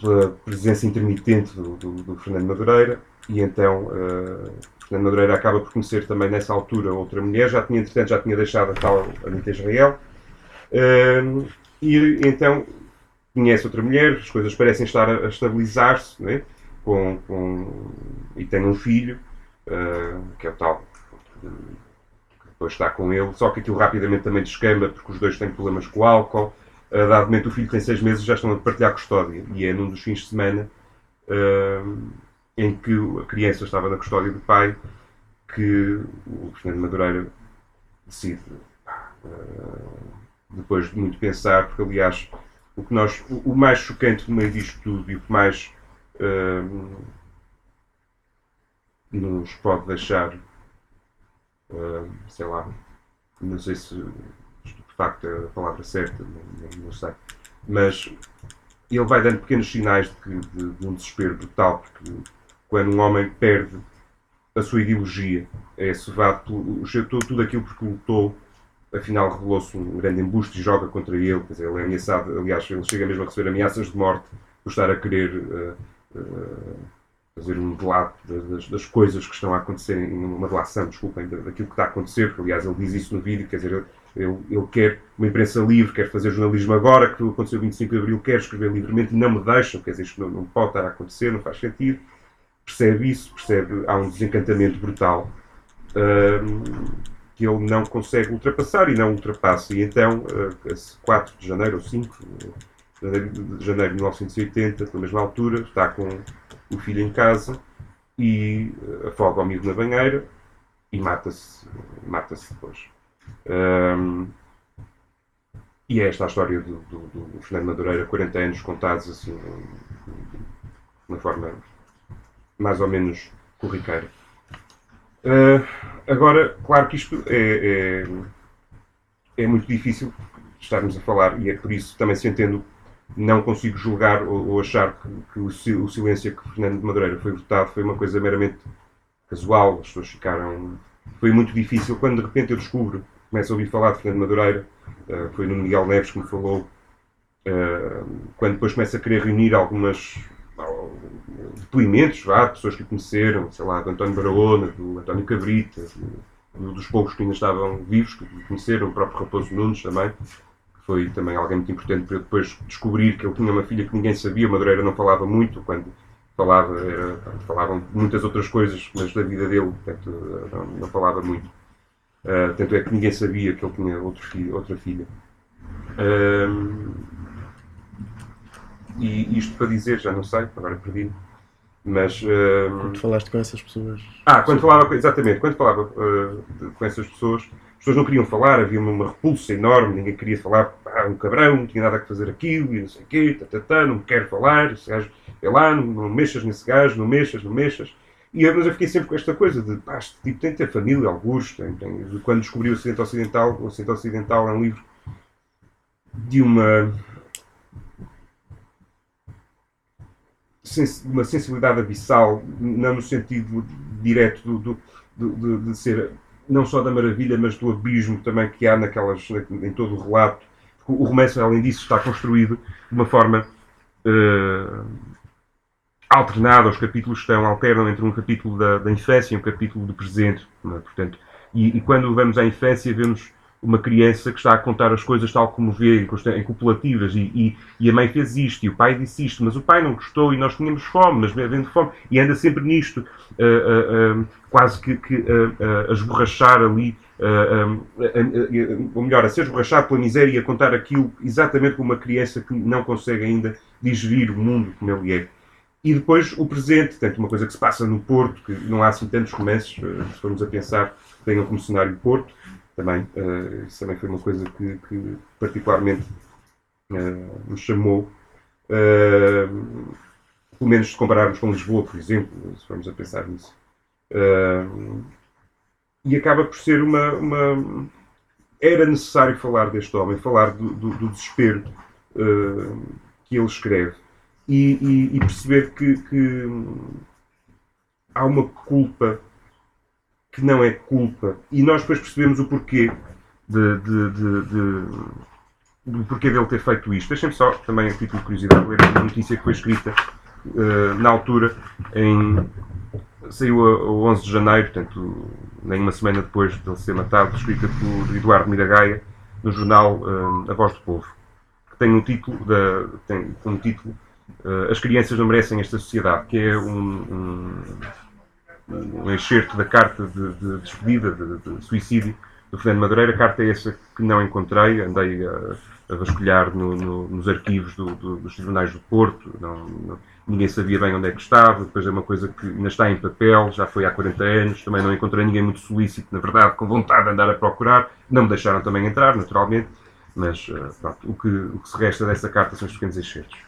pela presença intermitente do, do, do Fernando Madureira e então uh, Fernando Madureira acaba por conhecer também nessa altura outra mulher, já tinha, entretanto, já tinha deixado a tal Anitta Israel uh, e então conhece outra mulher, as coisas parecem estar a, a estabilizar-se, né? com, com, e tem um filho, uh, que é o tal, que depois está com ele, só que aquilo rapidamente também descamba, porque os dois têm problemas com o álcool. Uh, dado momento o filho tem seis meses já estão a partilhar custódia, e é num dos fins de semana uh, em que a criança estava na custódia do pai que o Fernando Madureira decide, uh, depois de muito pensar, porque aliás o que nós, o, mais chocante no meio disto tudo e o que mais uh, nos pode deixar, uh, sei lá, não sei se de facto é a palavra certa, não, não, sei, mas ele vai dando pequenos sinais de, que, de, de um desespero brutal, porque quando um homem perde a sua ideologia, é cevado tudo, tudo aquilo por que lutou afinal revelou-se um grande embuste e joga contra ele, quer dizer, ele é ameaçado, aliás, ele chega mesmo a receber ameaças de morte por estar a querer uh, uh, fazer um delato das, das, coisas que estão a acontecer, uma delação, desculpem, daquilo que está a acontecer, aliás ele diz isso no vídeo, quer dizer, ele, ele quer uma imprensa livre, quer fazer jornalismo agora, que aconteceu 25 de Abril, quer escrever livremente e não me deixam, quer dizer, isto não, não pode estar a acontecer, não faz sentido. Percebe isso, percebe, há um desencantamento brutal. Uh, que ele não consegue ultrapassar e não ultrapassa. E então, a 4 de janeiro ou 5 de janeiro de 1980, pela mesma altura, está com o filho em casa e eh, afoga o amigo na banheira e mata-se mata depois. Um, e é esta a história do, do, do, Fernando Madureira, 40 anos contados assim, de uma forma mais ou menos corriqueira. Uh, agora, claro que isto é, é, é, muito difícil estarmos a falar, e é por isso também se entendo, não consigo julgar ou, ou achar que, que o, silêncio que Fernando de Madureira foi votado foi uma coisa meramente casual, as pessoas ficaram. Foi muito difícil. Quando de repente eu descubro, começo a ouvir falar de Fernando Madureira, uh, foi no Miguel Neves que me falou, uh, quando depois começa a querer reunir algumas depoimentos, vá, de pessoas que conheceram, sei lá, do António Barahona, do António Cabrita, do, dos poucos que ainda estavam vivos, que conheceram, o próprio Raposo Nunes também, que foi também alguém muito importante para eu depois descobrir que ele tinha uma filha que ninguém sabia, Madureira não falava muito, quando falava, era, falavam muitas outras coisas, mas da vida dele, portanto, não, não falava muito. Uh, tanto é que ninguém sabia que ele tinha outro filho, outra filha. Uh, e isto para dizer, já não sei, agora perdi mas. Uh... Quando falaste com essas pessoas. Ah, quando falava, exatamente, quando falava uh, com essas pessoas, as pessoas não queriam falar, havia uma repulsa enorme, ninguém queria falar, ah, um cabrão, não tinha nada a fazer aquilo, e não sei o quê, tatatá, não quero falar, esse gajo, é lá, não, não mexas nesse gajo, não mexas, não mexas. E, mas eu fiquei sempre com esta coisa de, pá, este tipo tem que ter família, alguns, tem, tem, quando descobri o Ocidente Ocidental, o Ocidente Ocidental é um livro de uma uma sensibilidade abissal, não no sentido direto do, do, de ser não só da maravilha, mas do abismo também que há naquelas, em todo o relato. O romance, além disso, está construído de uma forma uh, alternada. Os capítulos estão, alternam entre um capítulo da, da infância e um capítulo do presente. É? Portanto, e, e, quando vamos à infância, vemos uma criança que está a contar as coisas tal como vê, em copulativas, e, e, e, a mãe fez isto, e o pai disse isto, mas o pai não gostou, e nós tínhamos fome, mas havendo fome, e anda sempre nisto, uh, uh, quase que, que a esborrachar ali, ou melhor, a ser esborrachado pela miséria e a contar aquilo exatamente como uma criança que não consegue ainda digerir o mundo como ele é. E depois o presente, tanto uma coisa que se passa no Porto, que não há assim tantos romances, se formos a pensar, como cenário o Porto, também. Uh, isso também foi uma coisa que, que particularmente uh, me chamou. Uh, pelo menos se compararmos com Lisboa, por exemplo, se formos a pensar nisso. e acaba por ser uma, uma, Era necessário falar deste homem, falar do, do, do desespero que ele escreve e, e, e perceber que, que há uma culpa que não é culpa. E nós depois percebemos o porquê de, de, de, de porquê dele ter feito isto. Deixem-me só, também a título de curiosidade, ler uma notícia que foi escrita uh, na altura, em, saiu a, a 11 de janeiro, portanto, nem uma semana depois de ele ser matado, escrita por Eduardo Miragaia, no jornal uh, A Voz do Povo, que tem um título, da, tem um título uh, As Crianças Não Merecem Esta Sociedade, que é um, um excerto da carta de, de despedida, de, de, suicídio do Fernando Madureira. A carta é essa que não encontrei, andei a, a vasculhar no, no, nos arquivos do, do, dos tribunais do Porto, não, não, ninguém sabia bem onde é que estava, depois é uma coisa que ainda está em papel, já foi há 40 anos, também não encontrei ninguém muito solícito, na verdade, com vontade de andar a procurar, não me deixaram também entrar, naturalmente, mas uh, pronto, o, que, o que se resta dessa carta são os pequenos excertos.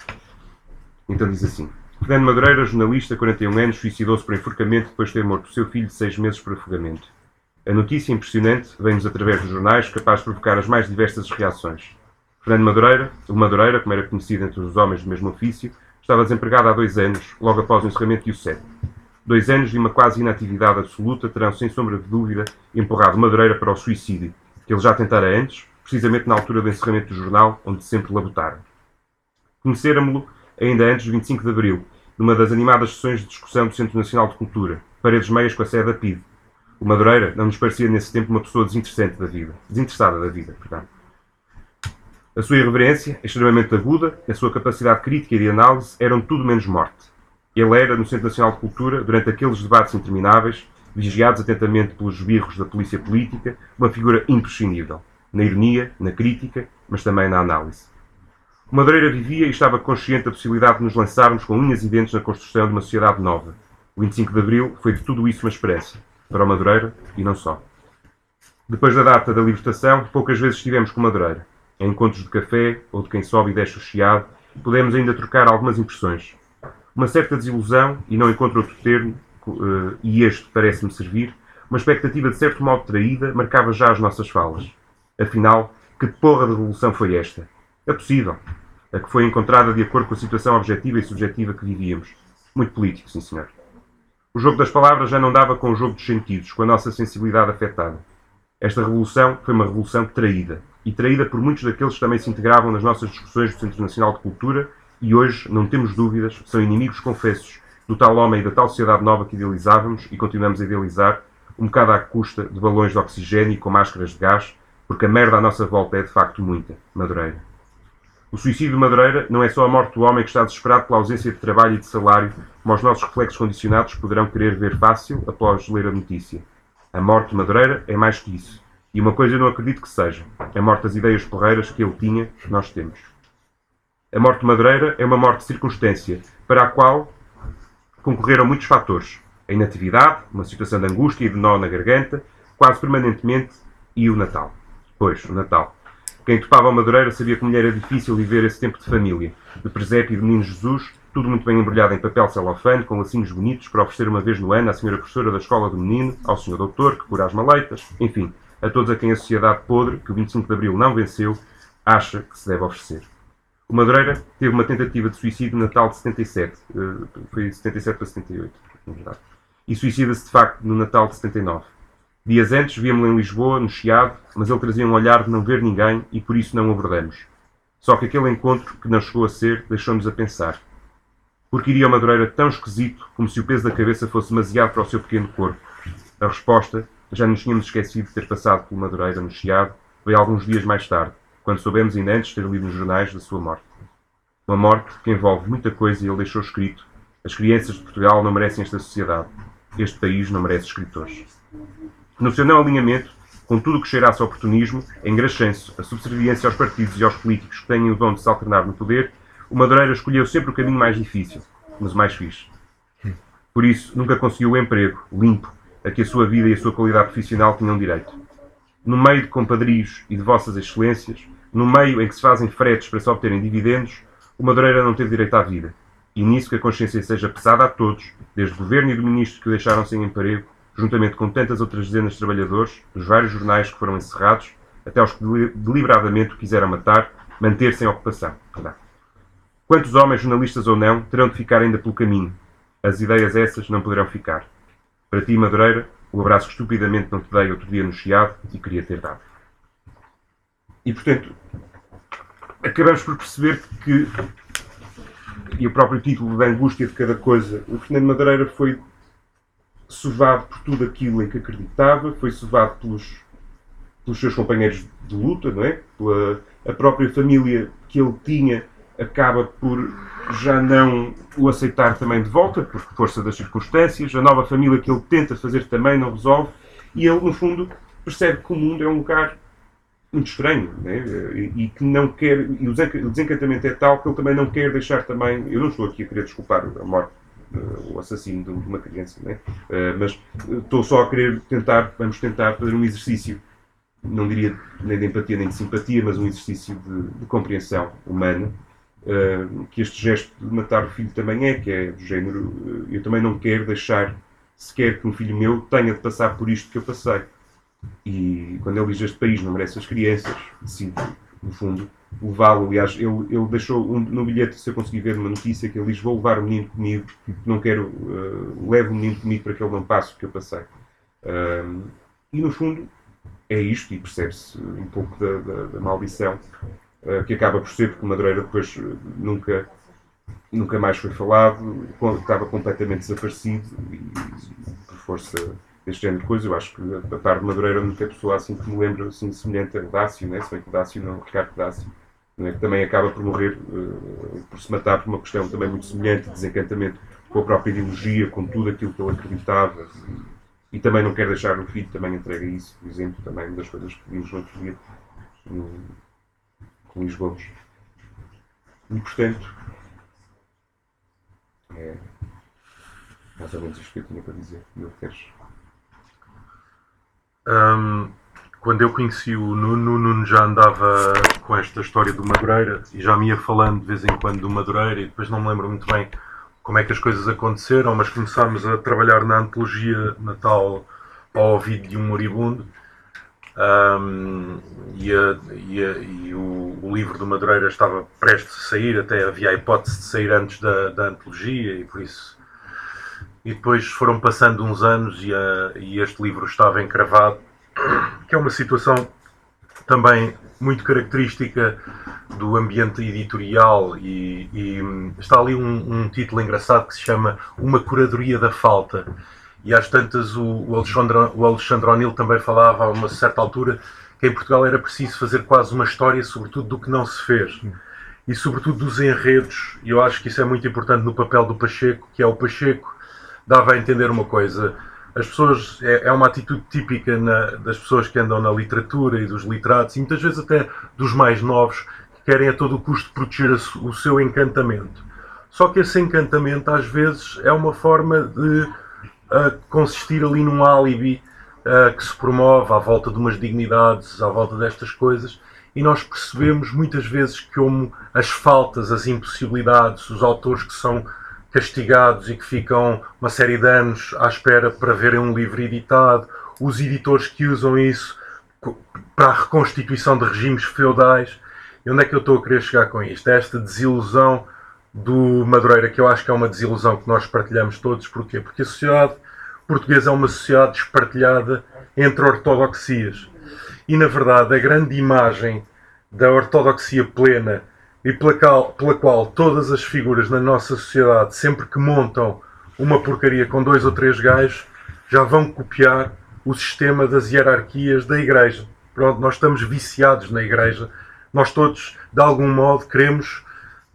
Então diz assim: Fernando Madureira, jornalista, 41 anos, suicidou-se por enforcamento depois de ter morto o seu filho de 6 meses por afogamento. A notícia impressionante vem-nos através dos jornais, capaz de provocar as mais diversas reações. Fernando Madureira, o Madureira, como era conhecido entre os homens do mesmo ofício, estava desempregado há dois anos, logo após o encerramento de O7. Dois anos de uma quase inatividade absoluta terão, sem sombra de dúvida, empurrado Madureira para o suicídio, que ele já tentara antes, precisamente na altura do encerramento do jornal, onde sempre labutaram. Conhecêramo-lo ainda antes de 25 de Abril, numa das animadas sessões de discussão do Centro Nacional de Cultura, paredes meias com a sede da PID. O Madureira não nos parecia nesse tempo uma pessoa desinteressante da vida, desinteressada da vida. A sua irreverência, extremamente aguda, a sua capacidade crítica e de análise eram tudo menos morte. Ele era, no Centro Nacional de Cultura, durante aqueles debates intermináveis, vigiados atentamente pelos birros da polícia política, uma figura imprescindível na ironia, na crítica, mas também na análise. O Madureira vivia e estava consciente da possibilidade de nos lançarmos com unhas e dentes na construção de uma sociedade nova. O 25 de Abril foi de tudo isso uma esperança, para o Madureira e não só. Depois da data da libertação, poucas vezes estivemos com o Madureira. Em encontros de café ou de quem sobe e desce o chiado, pudemos ainda trocar algumas impressões. Uma certa desilusão, e não encontro outro termo, eh, e este parece-me servir, uma expectativa de certo modo traída marcava já as nossas falas. Afinal, que porra de revolução foi esta? É possível. A que foi encontrada de acordo com a situação objetiva e subjetiva que vivíamos. Muito político, sim senhor. O jogo das palavras já não dava com o jogo dos sentidos, com a nossa sensibilidade afetada. Esta revolução foi uma revolução traída. E traída por muitos daqueles que também se integravam nas nossas discussões do Centro Nacional de Cultura e hoje, não temos dúvidas, são inimigos confessos do tal homem e da tal sociedade nova que idealizávamos e continuamos a idealizar, um bocado à custa de balões de oxigênio e com máscaras de gás, porque a merda à nossa volta é de facto muita, Madureira. O suicídio de Madureira não é só a morte do homem que está desesperado pela ausência de trabalho e de salário, como os nossos reflexos condicionados poderão querer ver fácil após ler a notícia. A morte de Madureira é mais que isso. E uma coisa eu não acredito que seja: a morte das ideias porreiras que ele tinha, que nós temos. A morte de Madureira é uma morte de circunstância, para a qual concorreram muitos fatores. A inatividade, uma situação de angústia e de nó na garganta, quase permanentemente, e o Natal. Pois, o Natal. Quem topava a Madureira sabia como era difícil viver esse tempo de família, de presépio e de menino Jesus, tudo muito bem embrulhado em papel celofane, com lacinhos bonitos, para oferecer uma vez no ano à senhora professora da escola do menino, ao senhor doutor, que cura as maleitas, enfim, a todos a quem a sociedade podre, que o 25 de Abril não venceu, acha que se deve oferecer. O Madureira teve uma tentativa de suicídio no Natal de 77, uh, eh, foi 77 para 78, na verdade, e suicida-se de facto no Natal de 79. Dias antes víamos-lo em Lisboa, no Chiado, mas ele trazia um olhar de não ver ninguém e por isso não o abordamos. Só que aquele encontro, que não chegou a ser, deixou-nos a pensar. Porque iria o Madureira tão esquisito como se o peso da cabeça fosse demasiado para o seu pequeno corpo? A resposta, já nos tínhamos esquecido de ter passado pelo Madureira no Chiado, veio alguns dias mais tarde, quando soubemos ainda antes ter lido nos jornais da sua morte. Uma morte que envolve muita coisa e ele deixou escrito: As crianças de Portugal não merecem esta sociedade. Este país não merece escritores. No seu não alinhamento com tudo o que cheirasse ao oportunismo, a a subserviência aos partidos e aos políticos que têm o dom de se alternar no poder, o Madureira escolheu sempre o caminho mais difícil, mas o mais fixe. Por isso, nunca conseguiu o emprego, limpo, a que a sua vida e a sua qualidade profissional tinham direito. No meio de compadrios e de vossas excelências, no meio em que se fazem fretes para se obterem dividendos, o Madureira não teve direito à vida. E nisso que a consciência seja pesada a todos, desde o governo e do ministro que o deixaram sem emprego, juntamente com tantas outras dezenas de trabalhadores, dos vários jornais que foram encerrados, até os que deliberadamente o quiseram matar, manter sem ocupação. Quantos homens, jornalistas ou não, terão de ficar ainda pelo caminho? As ideias essas não poderão ficar. Para ti, Madureira, o abraço que estupidamente não te dei outro dia no Chiado e queria ter dado. E, portanto, acabamos por perceber que, e o próprio título da angústia de cada coisa, o Fernando Madureira foi sovado por tudo aquilo em que acreditava, foi sovado pelos pelos seus companheiros de luta, não é? Pela a própria família que ele tinha acaba por já não o aceitar também de volta, por força das circunstâncias. A nova família que ele tenta fazer também não resolve. E ele, no fundo, percebe que o mundo é um lugar muito estranho né? e, que não quer. E o desencantamento é tal que ele também não quer deixar também. Eu não estou aqui a querer desculpar a morte, o assassino de uma criança, né? Mas estou só a querer tentar, vamos tentar fazer um exercício não diria nem de empatia nem de simpatia, mas um exercício de, de compreensão humana, uh, que este gesto de matar o filho também é, que é do género, eu também não quero deixar sequer que um filho meu tenha de passar por isto que eu passei. E quando ele diz este país não merece as crianças, decide, no fundo, levá-lo. Aliás, ele, ele deixou um, no bilhete, se eu conseguir ver uma notícia, que ele diz: Vou levar o menino comigo, não quero, uh, levo o menino comigo para que ele não passe o que eu passei. E no fundo, é isto e percebe-se um pouco da, da, da maldição uh, que acaba por ser, porque Madureira depois eh, nunca, nunca mais foi falado, estava completamente desaparecido e, por força deste género de coisa, eu acho que a par de Madureira a única pessoa assim que me lembro assim, semelhante a Dácio, né? se bem que Dácio não, Ricardo Dácio, né? que também acaba por morrer, uh, por se matar por uma questão também muito semelhante, de desencantamento com a própria ideologia, com tudo aquilo que ele acreditava. E também não quero deixar o filho também entregue a isso, por exemplo, também uma das coisas que vimos no outro dia com Luís Gomes. E portanto, é mais ou menos isto que eu tinha para dizer. Meu queres? Um, quando eu conheci o Nuno, o Nuno já andava com esta história do Madureira e já me ia falando de vez em quando do Madureira e depois não me lembro muito bem como é que as coisas aconteceram, mas começámos a trabalhar na antologia Natal ao ouvido de um moribundo. Um, e, a, e, a, e o, o, livro do Madureira estava prestes a sair, até havia a hipótese de sair antes da, da antologia, e por isso. E depois foram passando uns anos e, a, e este livro estava encravado, que é uma situação também muito característica do ambiente editorial e, e está ali um, um, título engraçado que se chama Uma Curadoria da Falta. E às tantas o, o, Alexandre, o Alexandre O'Neill também falava a uma certa altura que em Portugal era preciso fazer quase uma história, sobretudo do que não se fez. E sobretudo dos enredos, e eu acho que isso é muito importante no papel do Pacheco, que é o Pacheco dava a entender uma coisa as pessoas é, é uma atitude típica na, das pessoas que andam na literatura e dos literatos e muitas vezes até dos mais novos que querem a todo custo proteger o seu encantamento. Só que esse encantamento às vezes é uma forma de uh, consistir ali num álibi uh, que se promove à volta de umas dignidades, à volta destas coisas e nós percebemos muitas vezes como as faltas, as impossibilidades, os autores que são castigados e que ficam uma série de anos à espera para verem um livro editado, os editores que usam isso para a reconstituição de regimes feudais. E onde é que eu estou a querer chegar com isto? É esta desilusão do Madureira, que eu acho que é uma desilusão que nós partilhamos todos. Porquê? Porque a sociedade portuguesa é uma sociedade espartilhada entre ortodoxias. E, na verdade, a grande imagem da ortodoxia plena e pela qual, pela qual todas as figuras na nossa sociedade, sempre que montam uma porcaria com dois ou três gajos, já vão copiar o sistema das hierarquias da Igreja. Pronto, nós estamos viciados na Igreja. Nós todos, de algum modo, queremos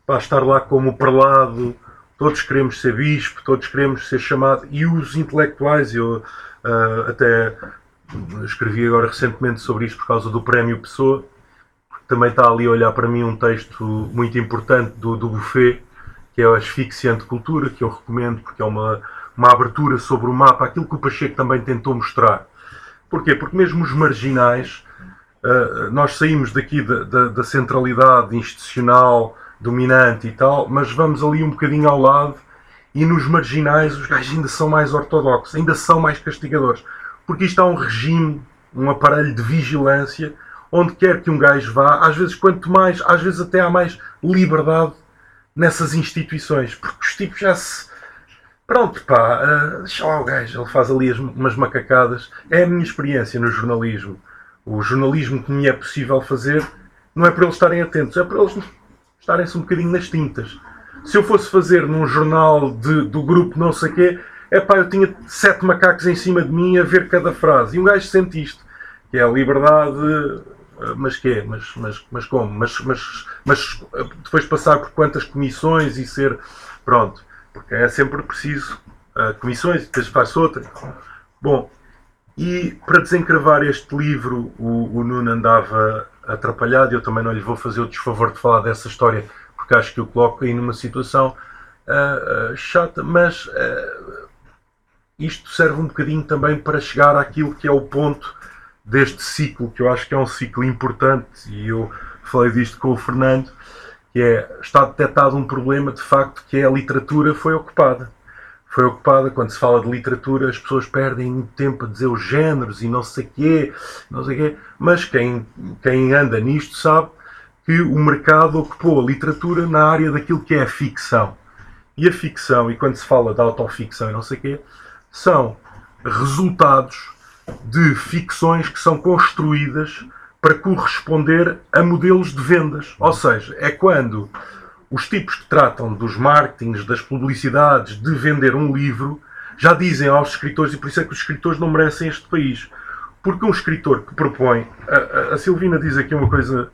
pá, estar lá como prelado, todos queremos ser bispo, todos queremos ser chamado. E os intelectuais, eu uh, até escrevi agora recentemente sobre isto por causa do Prémio Pessoa também está ali a olhar para mim um texto muito importante do, do Buffet, que é a Asfixiante Cultura, que eu recomendo porque é uma, uma abertura sobre o mapa, aquilo que o Pacheco também tentou mostrar. Porquê? Porque mesmo os marginais, uh, nós saímos daqui da, da, da, centralidade institucional dominante e tal, mas vamos ali um bocadinho ao lado e nos marginais os gajos ainda são mais ortodoxos, ainda são mais castigadores. Porque isto é um regime, um aparelho de vigilância onde quer que um gajo vá, às vezes quanto mais, às vezes até há mais liberdade nessas instituições, porque os tipos já se. Pronto, pá, uh, deixa lá o gajo, ele faz ali as, umas macacadas. É a minha experiência no jornalismo. O jornalismo que me é possível fazer não é para eles estarem atentos, é para eles estarem-se um bocadinho nas tintas. Se eu fosse fazer num jornal de, do grupo não sei quê, é pá, eu tinha sete macacos em cima de mim a ver cada frase. E um gajo sente isto que é a liberdade, mas quê? Mas, mas, mas como? Mas, mas, mas eh, depois passar por quantas comissões e ser. Pronto, porque é sempre preciso uh, comissões depois faz outra. Bom, e para desencravar este livro, o, o Nuno andava atrapalhado, eu também não lhe vou fazer o desfavor de falar dessa história, porque acho que o coloco aí numa situação uh, uh, chata, mas isto serve um bocadinho também para chegar àquilo que é o ponto deste ciclo, que eu acho que é um ciclo importante, e eu falei disto com o Fernando, que é, está detectado um problema de facto que é a literatura foi ocupada foi ocupada. Quando se fala de literatura, as pessoas perdem muito tempo a dizer os géneros e não sei quê, não sei quê. Mas quem, quem anda nisto sabe que o mercado ocupou a literatura na área daquilo que é a ficção. E a ficção, e quando se fala de autoficção e não sei quê, são resultados de ficções que são construídas para corresponder a modelos de vendas. Ou seja, é quando os tipos que tratam dos marketings, das publicidades, de vender um livro, já dizem aos escritores, e por isso é que os escritores não merecem este país. Porque um escritor que propõe. A, a, Silvina diz aqui uma coisa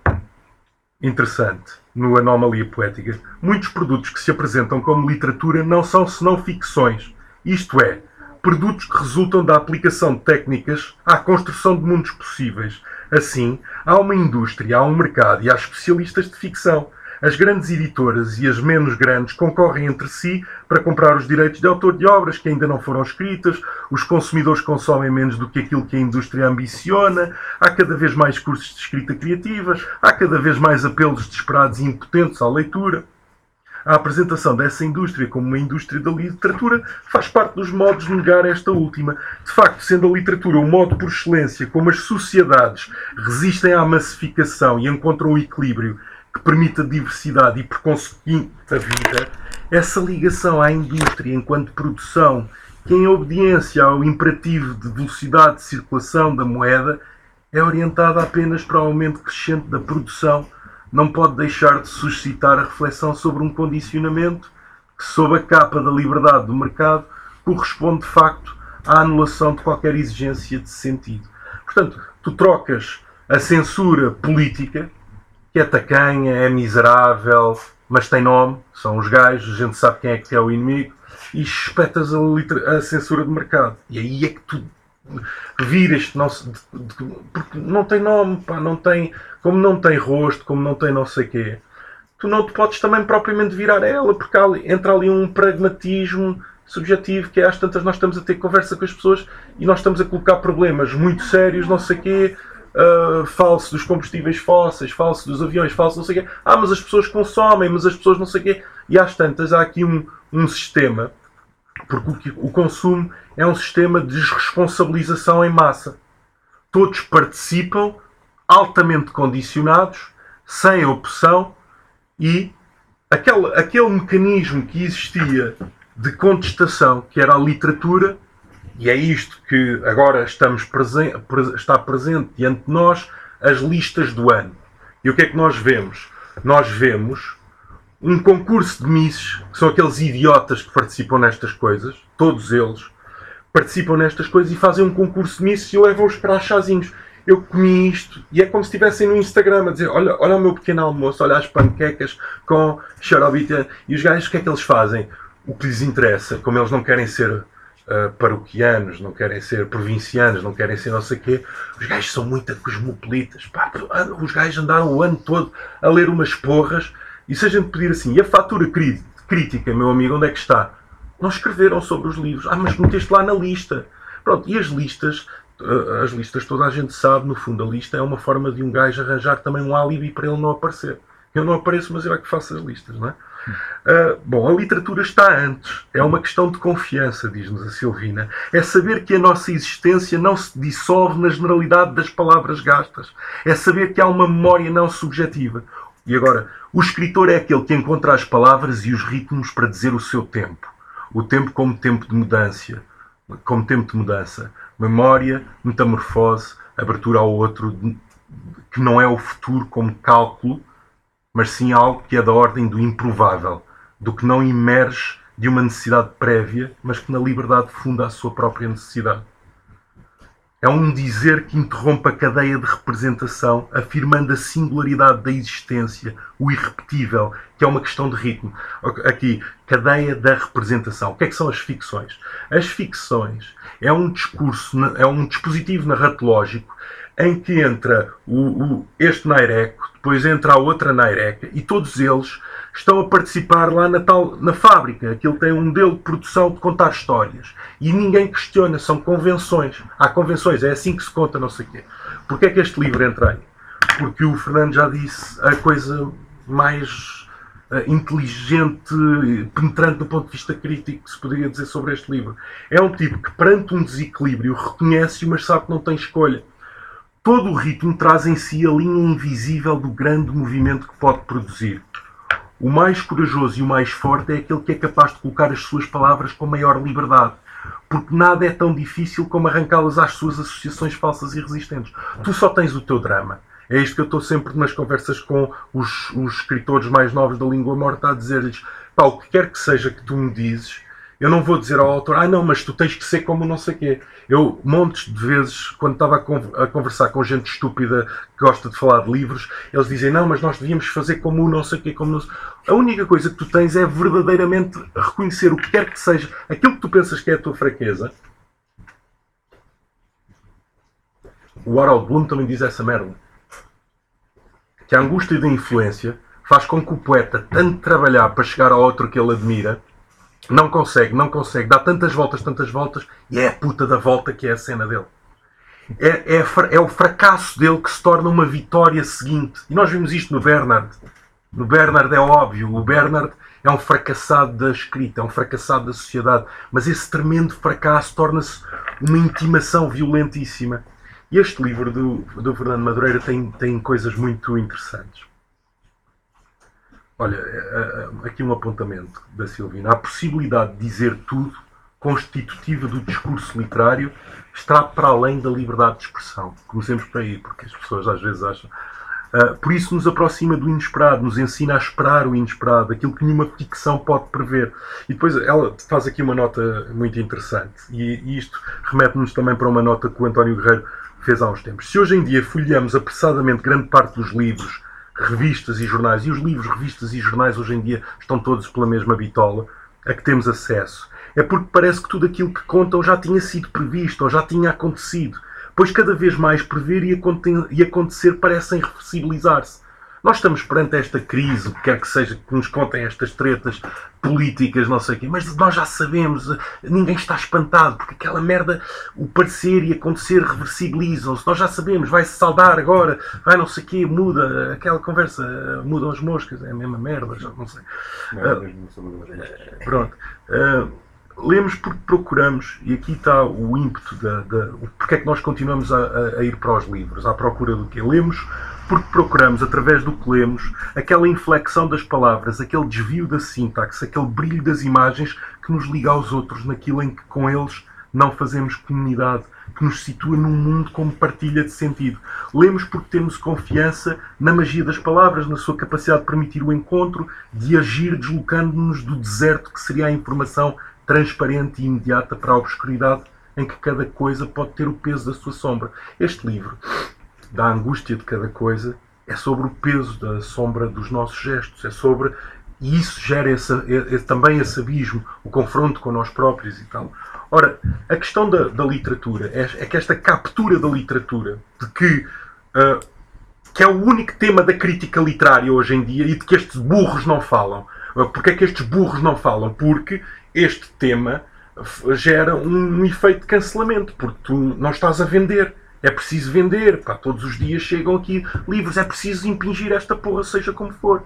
interessante no Anomalia Poética. Muitos produtos que se apresentam como literatura não são senão ficções. Isto é, produtos que resultam da aplicação de técnicas à construção de mundos possíveis. Assim, há uma indústria, há um mercado e há especialistas de ficção as grandes editoras e as menos grandes concorrem entre si para comprar os direitos de autor de obras que ainda não foram escritas, os consumidores consomem menos do que aquilo que a indústria ambiciona, há cada vez mais cursos de escrita criativa, há cada vez mais apelos desesperados e impotentes à leitura. A apresentação dessa indústria como uma indústria da literatura faz parte dos modos de negar esta última. De facto, sendo a literatura o modo por excelência como as sociedades resistem à massificação e encontram o equilíbrio que permite a diversidade e, por conseguinte, a vida, essa ligação à indústria enquanto produção, que em obediência ao imperativo de velocidade de circulação da moeda, é orientada apenas para o aumento crescente da produção, não pode deixar de suscitar a reflexão sobre um condicionamento que, sob a capa da liberdade do mercado, corresponde de facto à anulação de qualquer exigência de sentido. Portanto, tu trocas a censura política que é tacanha, é miserável, mas tem nome, são os gajos, a gente sabe quem é que é o inimigo, e espetas a, a censura de mercado. E aí é que tu viras não, porque não tem nome, pá, não tem, como não tem rosto, como não tem não sei quê, tu não te podes também propriamente virar ela, porque entra ali um pragmatismo subjetivo que é às tantas nós estamos a ter conversa com as pessoas e nós estamos a colocar problemas muito sérios, não sei quê, uh, falso dos combustíveis fósseis, falso dos aviões, falso não sei quê. Ah, mas as pessoas consomem, mas as pessoas não sei quê. E às tantas há aqui um, um sistema, porque o, consumo é um sistema de desresponsabilização em massa. Todos participam, altamente condicionados, sem opção e aquele, aquele mecanismo que existia de contestação, que era a literatura, e é isto que agora estamos presen está presente diante de nós, as listas do ano. E o que é que nós vemos? Nós vemos um concurso de misses, que são aqueles idiotas que participam nestas coisas, todos eles participam nestas coisas e fazem um concurso de misses e levam-os para chazinhos. Eu comi isto e é como se estivessem no Instagram a dizer: Olha, olha o meu pequeno almoço, olha as panquecas com xarobita. E os gajos, o que é que eles fazem? O que lhes interessa, como eles não querem ser uh, paroquianos, não querem ser provincianos, não querem ser não sei quê. Os gajos são muito cosmopolitas. Pá, os gajos andaram o ano todo a ler umas porras. E se a gente pedir assim, e a fatura crítica, meu amigo, onde é que está? Não escreveram sobre os livros. Ah, mas meteste lá na lista. Pronto, e as listas, uh, as listas toda a gente sabe, no fundo, a lista é uma forma de um gajo arranjar também um álibi para ele não aparecer. Eu não apareço, mas eu é que faço as listas, não é? Uh, bom, a literatura está antes. É uma questão de confiança, diz-nos a Silvina. É saber que a nossa existência não se dissolve na generalidade das palavras gastas. É saber que há uma memória não subjetiva. E agora, o escritor é aquele que encontra as palavras e os ritmos para dizer o seu tempo. O tempo como tempo de mudança. Como tempo de mudança. Memória, metamorfose, abertura ao outro, que não é o futuro como cálculo, mas sim algo que é da ordem do improvável, do que não emerge de uma necessidade prévia, mas que na liberdade funda a sua própria necessidade. É um dizer que interrompe a cadeia de representação, afirmando a singularidade da existência, o irrepetível, que é uma questão de ritmo. Aqui, cadeia da representação. O que é que são as ficções? As ficções é um discurso, é um dispositivo narratológico em que entra o, o, este naireco, depois entra a outra naireca, e todos eles estão a participar lá na, tal, na fábrica. Aquilo tem um modelo de produção de contar histórias. E ninguém questiona, são convenções. Há convenções, é assim que se conta, não sei o quê. Porquê é que este livro entra aí? Porque o Fernando já disse a coisa mais uh, inteligente, penetrante do ponto de vista crítico que se poderia dizer sobre este livro. É um tipo que, perante um desequilíbrio, reconhece, mas sabe que não tem escolha. Todo o ritmo traz em si a linha invisível do grande movimento que pode produzir. O mais corajoso e o mais forte é aquele que é capaz de colocar as suas palavras com maior liberdade. Porque nada é tão difícil como arrancá-las às suas associações falsas e resistentes. Tu só tens o teu drama. É isto que eu estou sempre nas conversas com os, os escritores mais novos da língua morta a dizer-lhes: pá, o que quer que seja que tu me dizes, eu não vou dizer ao autor, ah não, mas tu tens que ser como não sei quê. Eu, montes de vezes, quando estava a conversar com gente estúpida que gosta de falar de livros, eles dizem, não, mas nós devíamos fazer como não sei quê, como não sei... A única coisa que tu tens é verdadeiramente reconhecer o que quer que seja, aquilo que tu pensas que é a tua fraqueza. O Harold Bloom também diz essa merda. Que a angústia da influência faz com que o poeta tanto trabalhar para chegar ao outro que ele admira não consegue, não consegue. Dá tantas voltas, tantas voltas, e é a puta da volta que é a cena dele. É, é, é, o fracasso dele que se torna uma vitória seguinte. E nós vimos isto no Bernard. No Bernard é óbvio. O Bernard é um fracassado da escrita, é um fracassado da sociedade. Mas esse tremendo fracasso torna-se uma intimação violentíssima. Este livro do, do Fernando Madureira tem, tem coisas muito interessantes. Olha, é, é, aqui um apontamento da Silvina. A possibilidade de dizer tudo, constitutiva do discurso literário, está para além da liberdade de expressão. Comecemos por aí, porque as pessoas às vezes acham. Uh, por isso nos aproxima do inesperado, nos ensina a esperar o inesperado, aquilo que nenhuma ficção pode prever. E depois ela faz aqui uma nota muito interessante, e, isto remete-nos também para uma nota que o António Guerreiro fez há uns tempos. Se hoje em dia folheamos apressadamente grande parte dos livros revistas e jornais, e os livros, revistas e jornais hoje em dia estão todos pela mesma bitola, a que temos acesso, é porque parece que tudo aquilo que contam já tinha sido previsto ou já tinha acontecido, pois cada vez mais prever e acontecer parecem reversibilizar-se. Nós estamos perante esta crise, quer que seja que nos contem estas tretas políticas, não sei o quê, mas nós já sabemos, ninguém está espantado, porque aquela merda, o parecer e acontecer reversibilizam-se, nós já sabemos, vai-se saldar agora, vai não sei o quê, muda, aquela conversa, mudam as moscas, é a mesma merda, já não sei. Uh, pronto. Uh, lemos porque procuramos, e aqui está o ímpeto da. da porque é que nós continuamos a, a, ir para os livros, à procura do quê? Lemos porque procuramos, através do que lemos, aquela inflexão das palavras, aquele desvio da sintaxe, aquele brilho das imagens que nos liga aos outros naquilo em que com eles não fazemos comunidade, que nos situa num mundo como partilha de sentido. Lemos porque temos confiança na magia das palavras, na sua capacidade de permitir o encontro, de agir deslocando-nos do deserto que seria a informação transparente e imediata para a obscuridade em que cada coisa pode ter o peso da sua sombra. Este livro da angústia de cada coisa, é sobre o peso da sombra dos nossos gestos, é sobre. E isso gera esse, é, é, também esse abismo, o confronto com nós próprios e tal. Ora, a questão da, da literatura é, é, que esta captura da literatura, de que, uh, que é o único tema da crítica literária hoje em dia e de que estes burros não falam. Uh, Porquê é que estes burros não falam? Porque este tema gera um, efeito de cancelamento, porque tu não estás a vender é preciso vender, pá, todos os dias chegam aqui livros, é preciso impingir esta porra, seja como for.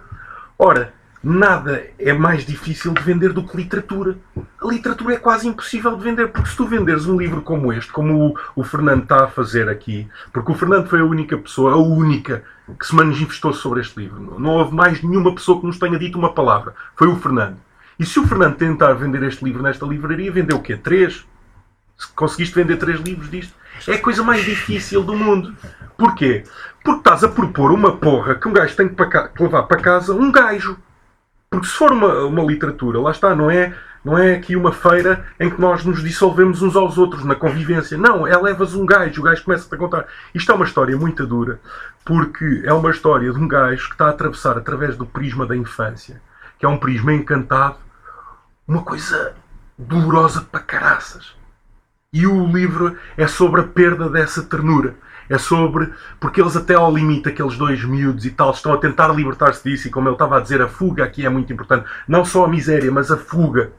Ora, nada é mais difícil de vender do que literatura. A literatura é quase impossível de vender, porque se tu venderes um livro como este, como o, o Fernando está a fazer aqui, porque o Fernando foi a única pessoa, a única, que se manifestou sobre este livro. Não houve mais nenhuma pessoa que nos tenha dito uma palavra. Foi o Fernando. E se o Fernando tentar vender este livro nesta livraria, vendeu o quê? Três? Conseguiste vender três livros disto? É a coisa mais difícil do mundo. Porquê? Porque estás a propor uma porra que um gajo tem que levar para casa um gajo. Porque se for uma, uma literatura, lá está, não é, não é aqui uma feira em que nós nos dissolvemos uns aos outros na convivência. Não, é levas um gajo, o gajo começa a contar. Isto é uma história muito dura, porque é uma história de um gajo que está a atravessar através do prisma da infância, que é um prisma encantado, uma coisa dolorosa para caraças. E o livro é sobre a perda dessa ternura. É sobre. Porque eles, até ao limite, aqueles dois miúdos e tal, estão a tentar libertar-se disso. E como ele estava a dizer, a fuga aqui é muito importante. Não só a miséria, mas a fuga.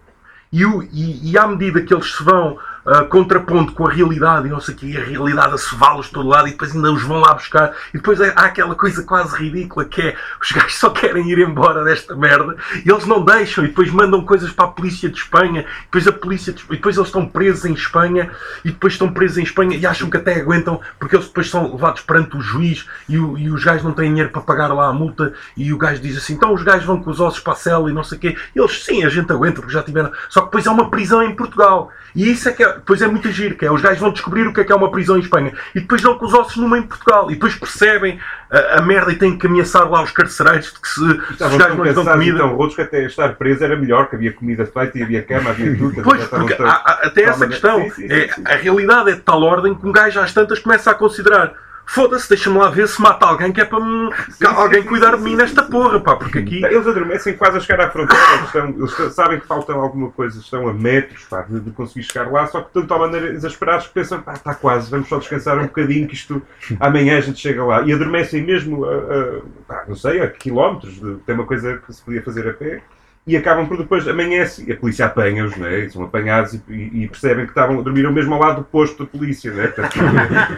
E, o, e, e à medida que eles se vão contrapondo com a realidade e não sei o que, a realidade a cevá-los todo lado e depois ainda os vão lá buscar. E depois há aquela coisa quase ridícula que é os gajos só querem ir embora desta merda e eles não deixam e depois mandam coisas para a polícia de Espanha. Depois a polícia de, e depois eles estão presos em Espanha e depois estão presos em Espanha e acham que até aguentam porque eles depois são levados perante o juiz e, o, e os gajos não têm dinheiro para pagar lá a multa e o gajo diz assim: então os gajos vão com os ossos para a cela e não sei o quê. E eles sim, a gente aguenta porque já tiveram. Só que depois há uma prisão em Portugal. E isso é que é, depois é muito giro, que é os gajos vão descobrir o que é que é uma prisão em Espanha e depois dão com os ossos numa em Portugal e depois percebem a, a merda e têm que ameaçar lá os carcereiros de que se, se os gajos não lhes dão comida. tão rotos que até estar preso era melhor, que havia comida feita e havia cama, havia tudo. Pois, porque há- até essa questão, sim, sim, sim, é, a realidade é de tal ordem que um gajo às tantas começa a considerar foda-se, deixa-me lá ver se mata alguém que é para me- que alguém sim, cuidar sim, de mim sim. nesta porra, pá, porque aqui... Eles adormecem quase a chegar à fronteira, eles, estão- eles sabem que falta alguma coisa, estão a metros pá, de, de conseguir chegar lá, só que de tal maneira exasperados que pensam, pá, está quase, vamos só descansar um bocadinho que isto amanhã a gente chega lá. E adormecem mesmo, a, a- pá, não sei, a quilómetros, de, tem uma coisa que se podia fazer a pé. E acabam por depois, amanhece, e a polícia apanha-os, né? são apanhados e, e- percebem que estavam, dormiram mesmo ao lado do posto da polícia, né? Portanto,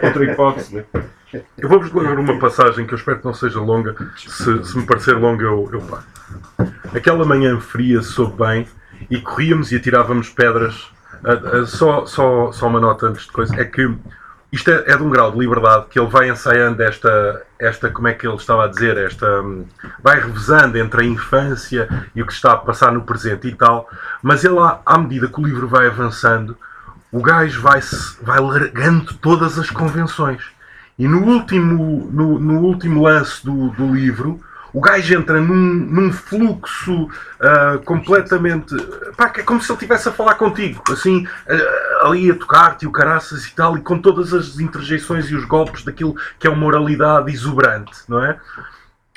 outra hipótese, né? Eu vou-vos ler uma passagem que eu espero que não seja longa. Se, se me parecer longa, eu, eu paro. Aquela manhã fria soube bem e corríamos e atirávamos pedras. Ah, ah, só, só, só uma nota antes de coisa: é que isto é, é de um grau de liberdade que ele vai ensaiando esta, esta como é que ele estava a dizer, esta hum, vai revezando entre a infância e o que está a passar no presente e tal, mas ele, à, medida que o livro vai avançando, o gajo vai, vai largando todas as convenções. E no último, no, no último lance do, do livro, o gajo entra num, num fluxo ah, completamente. Pá, é como se ele estivesse a falar contigo, assim, ah, ali a tocar-te e o caraças e tal, e com todas as interjeições e os golpes daquilo que é uma moralidade exuberante, não é?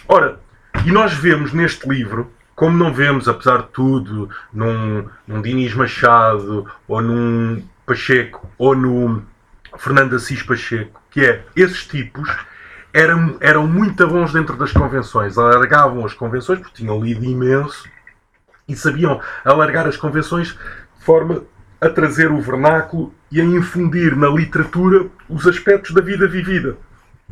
Ora, e nós vemos neste livro, como não vemos, apesar de tudo, num, num Dinis Machado, ou num Pacheco, ou no Fernando Assis Pacheco, que é esses tipos eram, eram muito bons dentro das convenções, alargavam as convenções, porque tinham lido imenso e sabiam alargar as convenções de forma a trazer o vernáculo e a infundir na literatura os aspectos da vida vivida.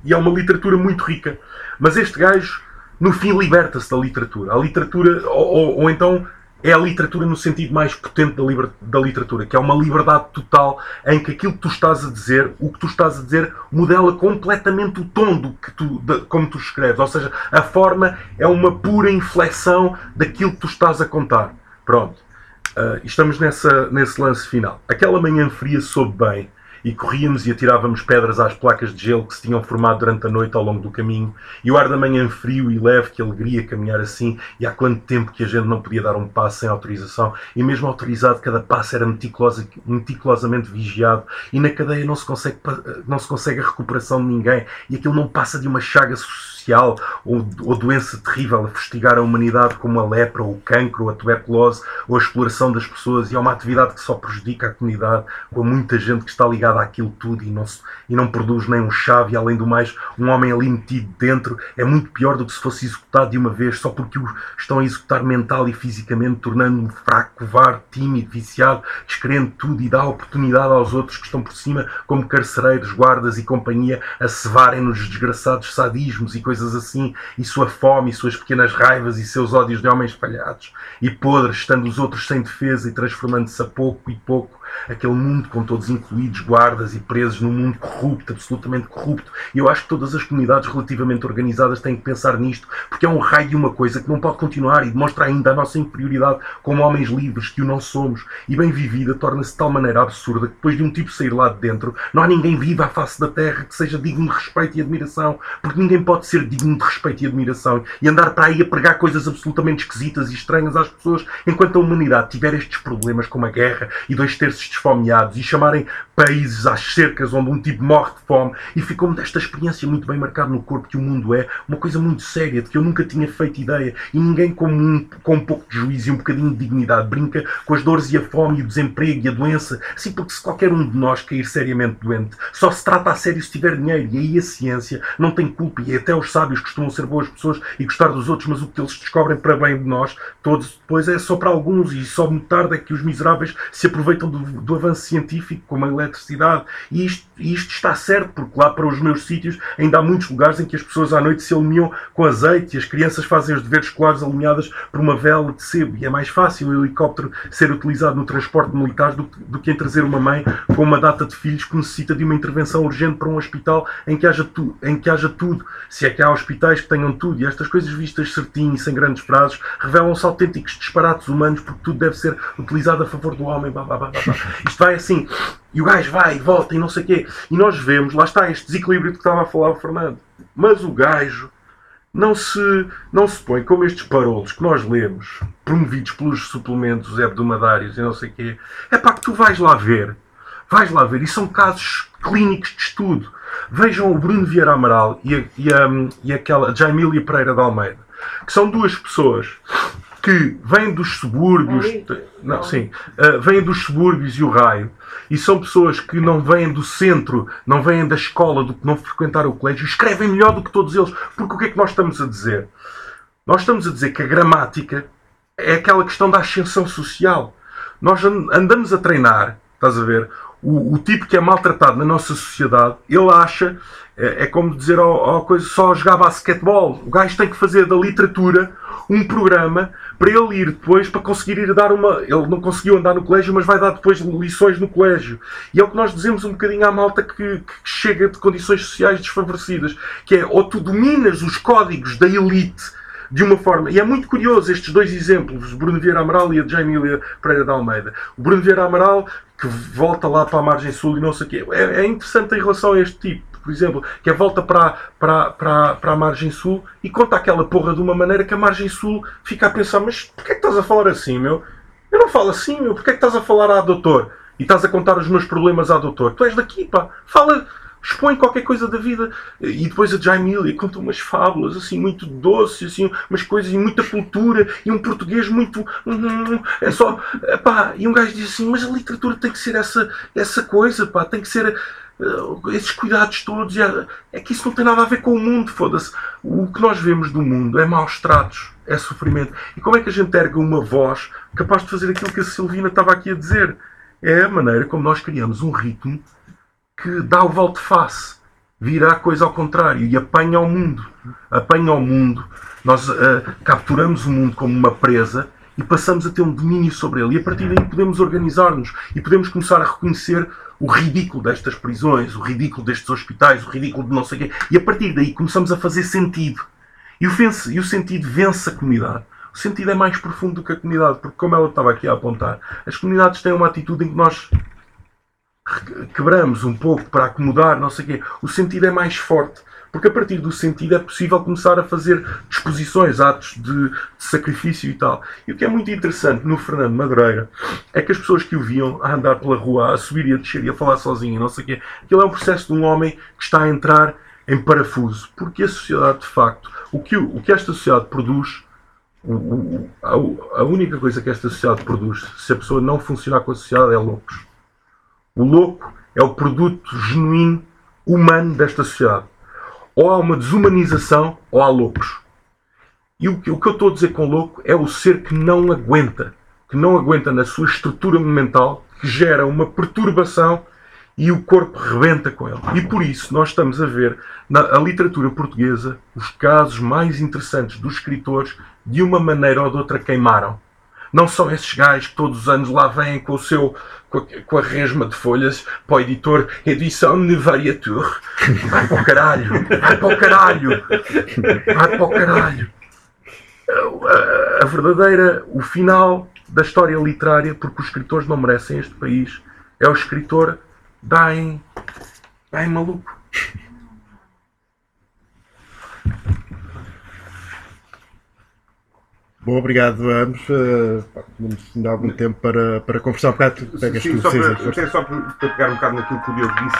E é uma literatura muito rica. Mas este gajo, no fim, liberta-se da literatura. A literatura, ou, ou- ou então é a literatura no sentido mais potente da, liber- da literatura, que é uma liberdade total em que aquilo que tu estás a dizer, o que tu estás a dizer, modela completamente o tom do que tu, da- como tu escreves. Ou seja, a forma é uma pura inflexão daquilo que tu estás a contar. Pronto. Ah, estamos nessa, nesse lance final. Aquela manhã fria soube bem e corríamos e atirávamos pedras às placas de gelo que se tinham formado durante a noite ao longo do caminho, e o ar da manhã frio e leve, que alegria caminhar assim, e há quanto tempo que a gente não podia dar um passo sem autorização, e mesmo autorizado, cada passo era meticulosa- meticulosamente vigiado, e na cadeia não se, consegue, não se consegue a recuperação de ninguém, e aquilo não passa de uma chaga social ou, ou doença terrível a fustigar a humanidade como a lepra, o cancro, a tuberculose, ou a exploração das pessoas, e é uma atividade que só prejudica a comunidade, com muita gente que está ligada àquilo tudo e não, se- e não produz nem um chave, e além do mais, um homem ali metido dentro é muito pior do que se fosse executado de uma vez, só porque o estão a executar mental e fisicamente, tornando-me fraco, covarde, tímido, viciado, descrendo tudo e dá oportunidade aos outros que estão por cima, como carcereiros, guardas e companhia, a cevarem nos desgraçados sadismos e coisas assim, e sua fome e suas pequenas raivas e seus ódios de homens falhados e podres, estando os outros sem defesa e transformando-se a pouco e pouco aquele mundo com todos incluídos, guardas e presos num mundo corrupto, absolutamente corrupto. E eu acho que todas as comunidades relativamente organizadas têm que pensar nisto, porque é um raio de uma coisa que não pode continuar e demonstra ainda a nossa inferioridade como homens livres, que o não somos. E bem vivida torna-se de tal maneira absurda que depois de um tipo sair lá de dentro, não há ninguém vivo à face da terra que seja digno de respeito e admiração, porque ninguém pode ser digno de respeito e admiração e andar para aí a pregar coisas absolutamente esquisitas e estranhas às pessoas enquanto a humanidade tiver estes problemas como a guerra e dois terços desfomeados e chamarem países às cercas onde um tipo morre de fome. E ficou-me desta experiência muito bem marcada no corpo que o mundo é, uma coisa muito séria de que eu nunca tinha feito ideia. E ninguém com um, com um pouco de juízo e um bocadinho de dignidade brinca com as dores e a fome e o desemprego e a doença, assim porque se qualquer um de nós cair seriamente doente, só se trata a sério se tiver dinheiro. E aí a ciência não tem culpa. E até os sábios costumam ser boas pessoas e gostar dos outros, mas o que eles descobrem para bem de nós, todos depois é só para alguns. E só muito tarde é que os miseráveis se aproveitam do, do avanço científico como a eletricidade e isto, isto está certo porque lá para os meus sítios ainda há muitos lugares em que as pessoas à noite se alinham com azeite e as crianças fazem os deveres escolares alinhadas por uma vela de sebo. E é mais fácil o helicóptero ser utilizado no transporte militar do, do que em trazer uma mãe com uma data de filhos que necessita de uma intervenção urgente para um hospital em que haja, tu, em que haja tudo, se é que há hospitais que tenham tudo. E estas coisas vistas certinho e sem grandes prazos revelam-se autênticos disparates humanos porque tudo deve ser utilizado a favor do homem. Blá, blá, blá, Isto vai assim, e o gajo vai e volta e não sei o quê. E nós vemos, lá está este desequilíbrio que estava a falar o Fernando. Mas o gajo não se, não se põe como estes parolos que nós lemos, promovidos pelos suplementos hebdomadários e não sei o quê. É para que tu vais lá ver. Vais lá ver. E são casos clínicos de estudo. Vejam o Bruno Vieira Amaral e, a, e, a, e aquela Jaimília Pereira de Almeida, que são duas pessoas que vêm dos subúrbios, não, sim, uh, vêm dos subúrbios e o raio, e são pessoas que não vêm do centro, não vêm da escola, do que não frequentaram o colégio, escrevem melhor do que todos eles. Porque o que é que nós estamos a dizer? Nós estamos a dizer que a gramática é aquela questão da ascensão social. Nós andamos a treinar, estás a ver? O, o tipo que é maltratado na nossa sociedade, ele acha, é, é como dizer ao, ao coisa, só jogar basquetebol. O gajo tem que fazer da literatura um programa para ele ir depois para conseguir ir dar uma. Ele não conseguiu andar no colégio, mas vai dar depois lições no colégio. E é o que nós dizemos um bocadinho à malta que, que chega de condições sociais desfavorecidas, que é ou tu dominas os códigos da elite de uma forma. E é muito curioso estes dois exemplos, Bruno Vieira Amaral e a Jamília Pereira de Almeida. O Bruno Vieira Amaral, que volta lá para a margem sul e não sei o quê. É, é interessante em relação a este tipo por exemplo, que é volta para, para, para, para a margem sul e conta aquela porra de uma maneira que a margem sul fica a pensar: mas porquê é que estás a falar assim, meu? Eu não falo assim, meu. Porquê é que estás a falar à doutor? E estás a contar os meus problemas à doutor? Tu és daqui, pá. Fala, expõe qualquer coisa da vida. E depois a Jaimilia conta umas fábulas, assim, muito doces, assim, umas coisas, e muita cultura, e um português muito. Hum, é só. Pá, e um gajo diz assim: mas a literatura tem que ser essa, essa coisa, pá, tem que ser eh, esses cuidados todos. É que isso não tem nada a ver com o mundo, foda-se. O que nós vemos do mundo é maus tratos, é sofrimento. E como é que a gente erga uma voz capaz de fazer aquilo que a Silvina estava aqui a dizer? É a maneira como nós criamos um ritmo que dá o volte-face, vira a coisa ao contrário e apanha o mundo. Apanha o mundo. Nós uh, capturamos o mundo como uma presa e passamos a ter um domínio sobre ele. E a partir daí podemos organizar-nos e podemos começar a reconhecer o ridículo destas prisões, o ridículo destes hospitais, o ridículo de não sei o quê. E a partir daí começamos a fazer sentido. E o, e o sentido vence a comunidade. O sentido é mais profundo do que a comunidade, porque, como ela estava aqui a apontar, as comunidades têm uma atitude em que nós quebramos um pouco para acomodar, não sei o quê. O sentido é mais forte. Porque a partir do sentido é possível começar a fazer disposições, atos de, de, sacrifício e tal. E o que é muito interessante no Fernando Madureira é que as pessoas que o viam a andar pela rua, a subir e a descer e a falar sozinho, não sei o quê, aquilo é um processo de um homem que está a entrar em parafuso. Porque a sociedade, de facto, o que, o que esta sociedade produz, o, o, a, a única coisa que esta sociedade produz, se a pessoa não funcionar com a sociedade, é loucos. O louco é o produto genuíno humano desta sociedade ou há uma desumanização ou há loucos. E o que, eu estou a dizer com louco é o ser que não aguenta, que não aguenta na sua estrutura mental, que gera uma perturbação e o corpo rebenta com ele. E por isso nós estamos a ver na literatura portuguesa os casos mais interessantes dos escritores de uma maneira ou de outra queimaram. Não são esses gajos que todos os anos lá vêm com o seu com a, resma de folhas para o editor edição de variature. Vai para o caralho, vai para o caralho, vai para o caralho. A, verdadeira, o final da história literária, porque os escritores não merecem este país, é o escritor dá em maluco. Bom, obrigado a ambos. Uh, pá, temos ainda algum tempo para, para conversar um bocado. Pegas Sim, só, para, até só para, para pegar um bocado naquilo que o Diogo disse,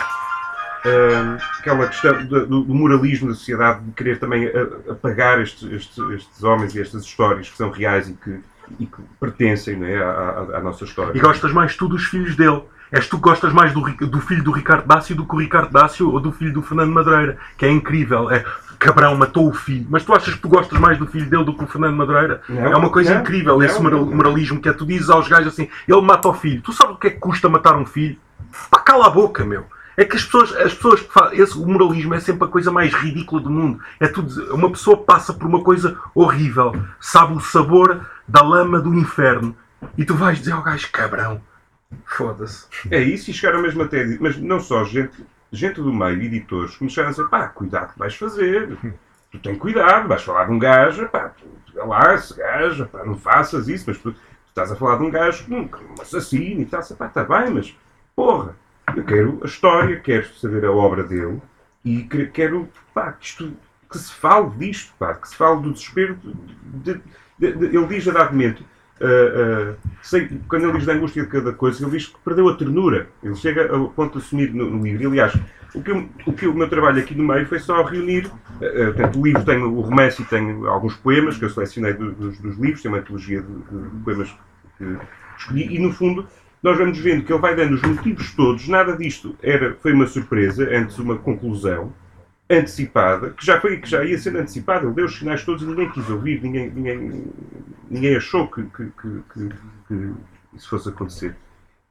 ah, aquela questão do, do moralismo da sociedade, de querer também a- apagar estes, estes, estes homens e estas histórias que são reais e que, e que pertencem não é, à, à- à nossa história. E gostas mais tu dos filhos dele. És tu que gostas mais do, do filho do Ricardo Dácio do que o Ricardo Dácio ou do filho do Fernando Madureira, que é incrível. É, Cabrão matou o filho. Mas tu achas que tu gostas mais do filho dele do que o Fernando Madureira? Não, é uma coisa não, incrível não, esse moralismo que é tu dizes aos gajos assim, ele mata o filho. Tu sabes o que é que custa matar um filho? Pá, cala a boca, meu. É que as pessoas, as pessoas que fazem. Esse, o moralismo é sempre a coisa mais ridícula do mundo. É tudo. Uma pessoa passa por uma coisa horrível, sabe o sabor da lama do inferno. E tu vais dizer ao gajo, cabrão. Foda-se. É isso, e chegaram mesmo até. Mas não só gente, gente do meio, editores, começaram a dizer: pá, cuidado que vais fazer. Tu tens cuidado, vais falar de um gajo, pá, tu, olha lá, esse gajo, pá, não faças isso, mas tu, tu estás a falar de um gajo, um, um assassino e tal, pá, está bem, mas porra, eu quero a história, quero saber a obra dele e que- quero, pá, que isto, que se fale disto, pá, que se fale do desespero. de- de- de- ele diz a dado momento, ah, sei, quando ele diz da angústia de cada coisa, ele diz que perdeu a ternura. Ele chega ao ponto de assumir no, no livro. Aliás, o que, eu- o que o meu trabalho aqui no meio foi só reunir. ah, portanto, o livro tem o romance e tem alguns poemas que eu selecionei do- dos, dos livros, tem uma antologia de, de poemas que escolhi, e no fundo. Nós vamos vendo que ele vai dando os motivos todos, nada disto era, foi uma surpresa, antes uma conclusão antecipada, que já, foi, que já ia sendo antecipada, ele deu os sinais todos e ninguém quis ouvir, ninguém, ninguém, ninguém achou que, que, que, que- isso fosse acontecer.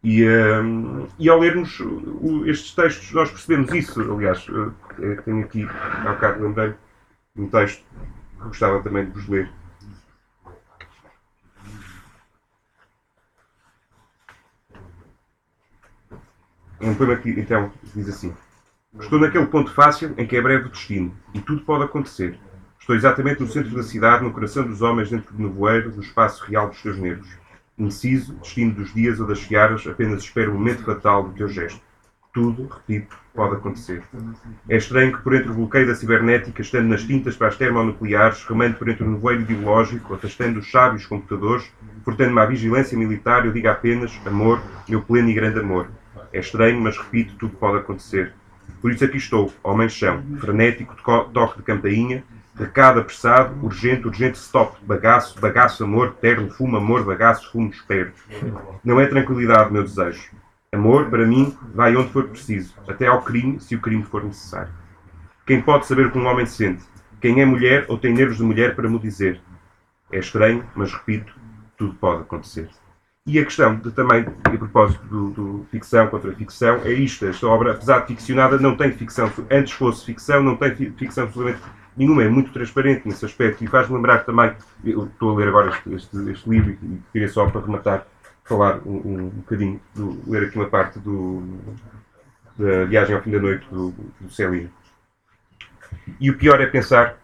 E, hum, e ao lermos estes textos, nós percebemos isso. Aliás, eu, eu tenho aqui, há bocado lembrei um texto que gostava também de vos ler. Um poema que, então, diz assim: Estou naquele ponto fácil em que é breve o destino, e tudo pode acontecer. Estou exatamente no centro da cidade, no coração dos homens, dentro do nevoeiro, do espaço real dos teus nervos. Indeciso, destino dos dias ou das fiaras, apenas espero o momento fatal do teu gesto. Tudo, repito, pode acontecer. É estranho que por entre o bloqueio da cibernética, estando nas tintas para as termonucleares, remando por entre o nevoeiro ideológico, afastando os sábios computadores, portando-me à vigilância militar, eu diga apenas amor, meu pleno e grande amor. É estranho, mas repito, tudo pode acontecer. Por isso aqui estou, homem chão, frenético, toque de campainha, recado apressado, urgente, urgente, stop, bagaço, bagaço, amor, terno, fumo, amor, bagaço, fumo, espero. Não é tranquilidade, meu desejo. Amor, para mim, vai onde for preciso, até ao crime, se o crime for necessário. Quem pode saber o que um homem sente? Quem é mulher ou tem nervos de mulher para me dizer? É estranho, mas repito, tudo pode acontecer. E a questão de, também, a propósito do, do ficção contra ficção, é isto. Esta obra, apesar de ficcionada, não tem ficção. Antes fosse ficção, não tem fi- ficção absolutamente nenhuma. É muito transparente nesse aspecto. E faz-me lembrar também, eu estou a ler agora este, este- este livro e queria só para rematar, falar um, um bocadinho, do, ler aqui uma parte do, da Viagem ao Fim da Noite do, do. E o pior é pensar.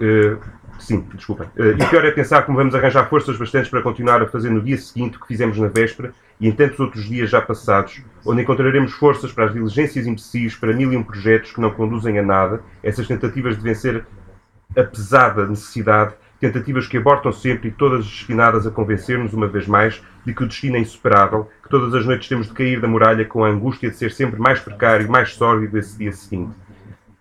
eh, sim, desculpa. Eh, e pior é pensar como vamos arranjar forças bastantes para continuar a fazer no dia seguinte o que fizemos na véspera e em tantos outros dias já passados, onde encontraremos forças para as diligências imbecis, para mil e um projetos que não conduzem a nada, essas tentativas de vencer a pesada necessidade, tentativas que abortam sempre e todas destinadas a convencer-nos, uma vez mais, de que o destino é insuperável, que todas as noites temos de cair da muralha com a angústia de ser sempre mais precário e mais sórdido esse dia seguinte.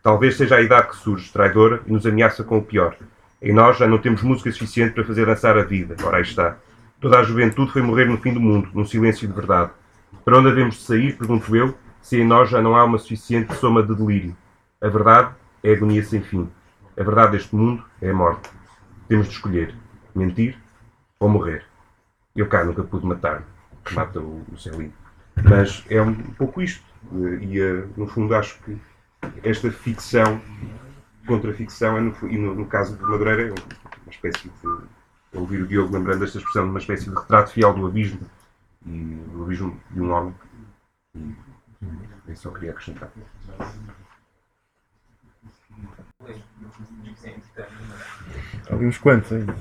Talvez seja a idade que surge, traidora, e nos ameaça com o pior. Em nós já não temos música suficiente para fazer dançar a vida. Ora, aí está. Toda a juventude foi morrer no fim do mundo, num silêncio de verdade. Para onde havemos de sair, pergunto eu, se em nós já não há uma suficiente soma de delírio. A verdade é agonia sem fim. A verdade deste mundo é a morte. Temos de escolher mentir ou morrer. Eu cá nunca pude matar, mata o, o. Mas é um pouco isto. Eh, E, eh, no fundo, acho que esta ficção contra ficção, é no, e no, no caso de Madureira, é uma espécie de ouvir o Diogo lembrando esta expressão de uma espécie de retrato fiel do abismo e do abismo de um homem. E, eu só queria acrescentar. Ali uns quantos ainda.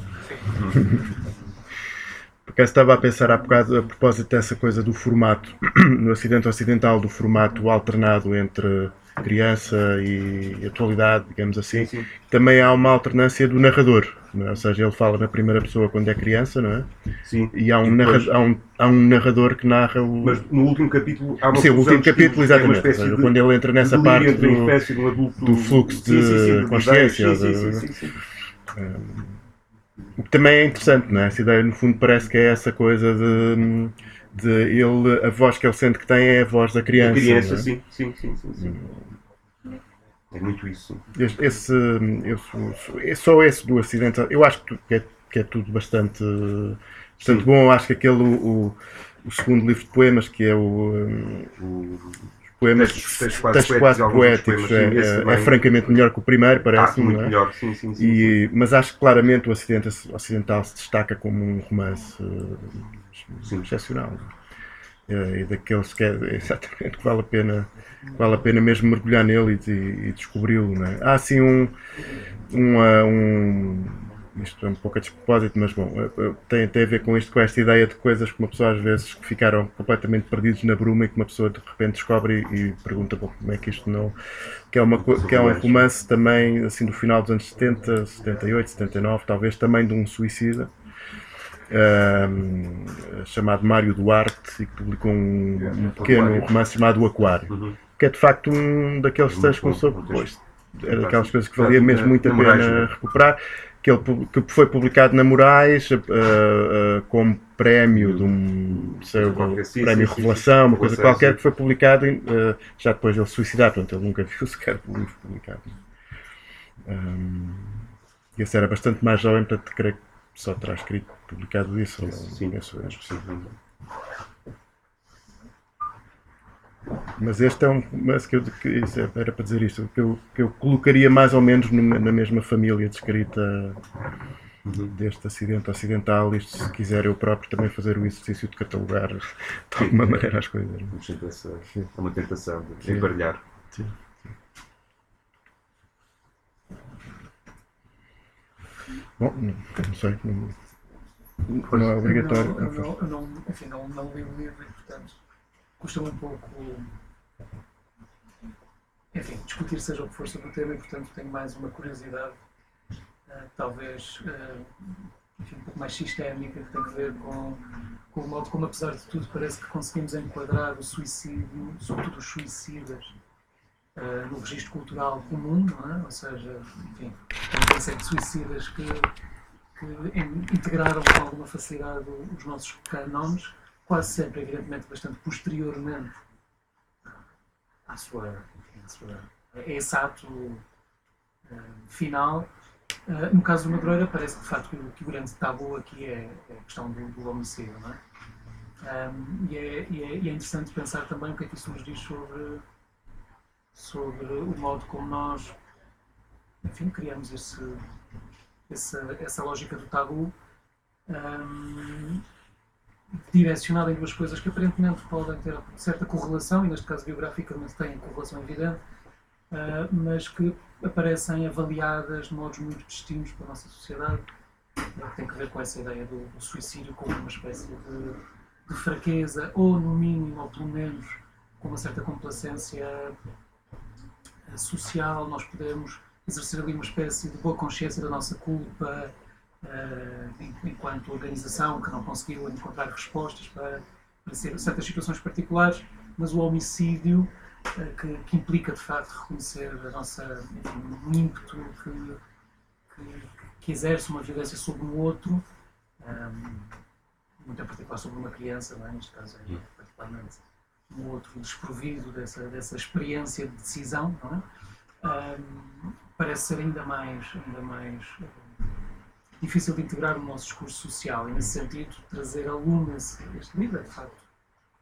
Porque estava a pensar há bocado a propósito dessa coisa do formato, no acidente ocidental, do formato alternado entre criança e atualidade, digamos assim. Sim. Também há uma alternância do narrador, é? ou seja, ele fala na primeira pessoa quando é criança, não é? Sim. E há um, E depois- narra- há um, há um narrador que narra o. Mas no último capítulo há uma Sim, o último capítulo, é exatamente. ou seja, de- quando ele entra nessa parte entre do, espécie um adulto do fluxo sim, sim, de consciência, de- também é interessante, não é? Essa ideia, no fundo, parece que é essa coisa de, de ele, a voz que ele sente que tem é a voz da criança. A criança, é? sim, sim, sim, sim, sim. É muito isso. sim. Esse, esse, só esse do acidente, eu acho que, é, que é tudo bastante, bastante Sim. bom. Acho que aquele, o, o segundo livro de poemas, que é o. O- Poemas, Textos- quase quase poéticos, sim, é, é- é francamente melhor que o primeiro, Ah, parece-me. muito não é? melhor, sim, sim, sim. sim. E, mas acho que claramente o Acidente Ocidental se destaca como um romance eh, Sim. excepcional. Eh, E daqueles que é exatamente que vale a pena, vale a pena mesmo mergulhar nele e, e- e descobri-lo. é? Há assim um, um, ah, um- Isto é um pouco a despropósito, mas bom, eh, eh, tem, tem a ver com isto, com esta ideia de coisas que uma pessoa às vezes que ficaram completamente perdidos na bruma e que uma pessoa de repente descobre e, e pergunta "Bom, como é que isto não. que é, uma, que é um romance também assim do final dos anos 70, 78, 79, talvez também de um suicida. Ahm, chamado Mário Duarte e que publicou um, um pequeno romance chamado O Aquário, Uhum. que é de facto um daqueles Muito textos que começou um depois. Era daquelas coisas que valia mesmo muito a pena é? recuperar. Que, ele, que foi publicado na Moraes eh, eh, como prémio de um sei, prémio sim, Revelação, uma coisa qualquer que foi publicado eh, já depois de ele suicidar, portanto ele nunca viu sequer o livro publicado. Um, e esse era bastante mais jovem, portanto creio que só terá escrito publicado isso. ou não, Sim, penso que sim. Mas este é um mas que, eu, que é- era para dizer isto, que eu, que eu colocaria mais ou menos numa- na mesma família de escrita Uhum. deste acidente ocidental. Isto, se quiser, eu próprio também fazer o exercício de catalogar de alguma maneira as coisas. é? Sim. É uma tentação de Sim. embaralhar. Sim. Bom, não, sei. Não, não é obrigatório. Eu não, eu não, enfim, não, não li o livro e, portanto, custa-me um pouco, enfim, discutir seja o que for sobre o tema e, portanto, tenho mais uma curiosidade, eh, talvez, eh, enfim, um pouco mais sistémica, que tem a ver com, com o modo como, apesar de tudo, parece que conseguimos enquadrar o suicídio, sobretudo os suicidas, eh, no registro cultural comum, é? Ou seja, enfim, série de suicidas que que in- integraram com alguma facilidade os nossos cânones, quase sempre, evidentemente, bastante posteriormente à sua, enfim, à sua a esse ato eh, final. Eh, no caso do Madureira, parece de facto que o, grande tabu aqui é, é a questão do, do homicídio. Não é? Ahm, e, é, e é- e é interessante pensar também o que é que isso nos diz sobre, sobre o modo como nós enfim, criamos esse, essa, essa lógica do tabu hum, direcionada em duas coisas que aparentemente podem ter certa correlação, e neste caso biograficamente têm correlação evidente, ah, mas que aparecem avaliadas de modos muito distintos para a nossa sociedade, ah, que tem que ver com essa ideia do, do suicídio como uma espécie de, de fraqueza, ou no mínimo, ou pelo menos, com uma certa complacência social, nós podemos exercer ali uma espécie de boa consciência da nossa culpa eh, en- enquanto organização que não conseguiu encontrar respostas para, para certas situações particulares, mas o homicídio eh, que, que implica de facto reconhecer a nossa, enfim, um ímpeto que, que, que exerce uma violência sobre um outro, ehm, muito em particular sobre uma criança, não é? neste caso é particularmente um outro desprovido dessa, dessa experiência de decisão, é? Ahm, parece ser ainda mais, ainda mais eh, difícil de integrar no nosso discurso social e, nesse sentido, trazer a lume esse, este livro é, de facto,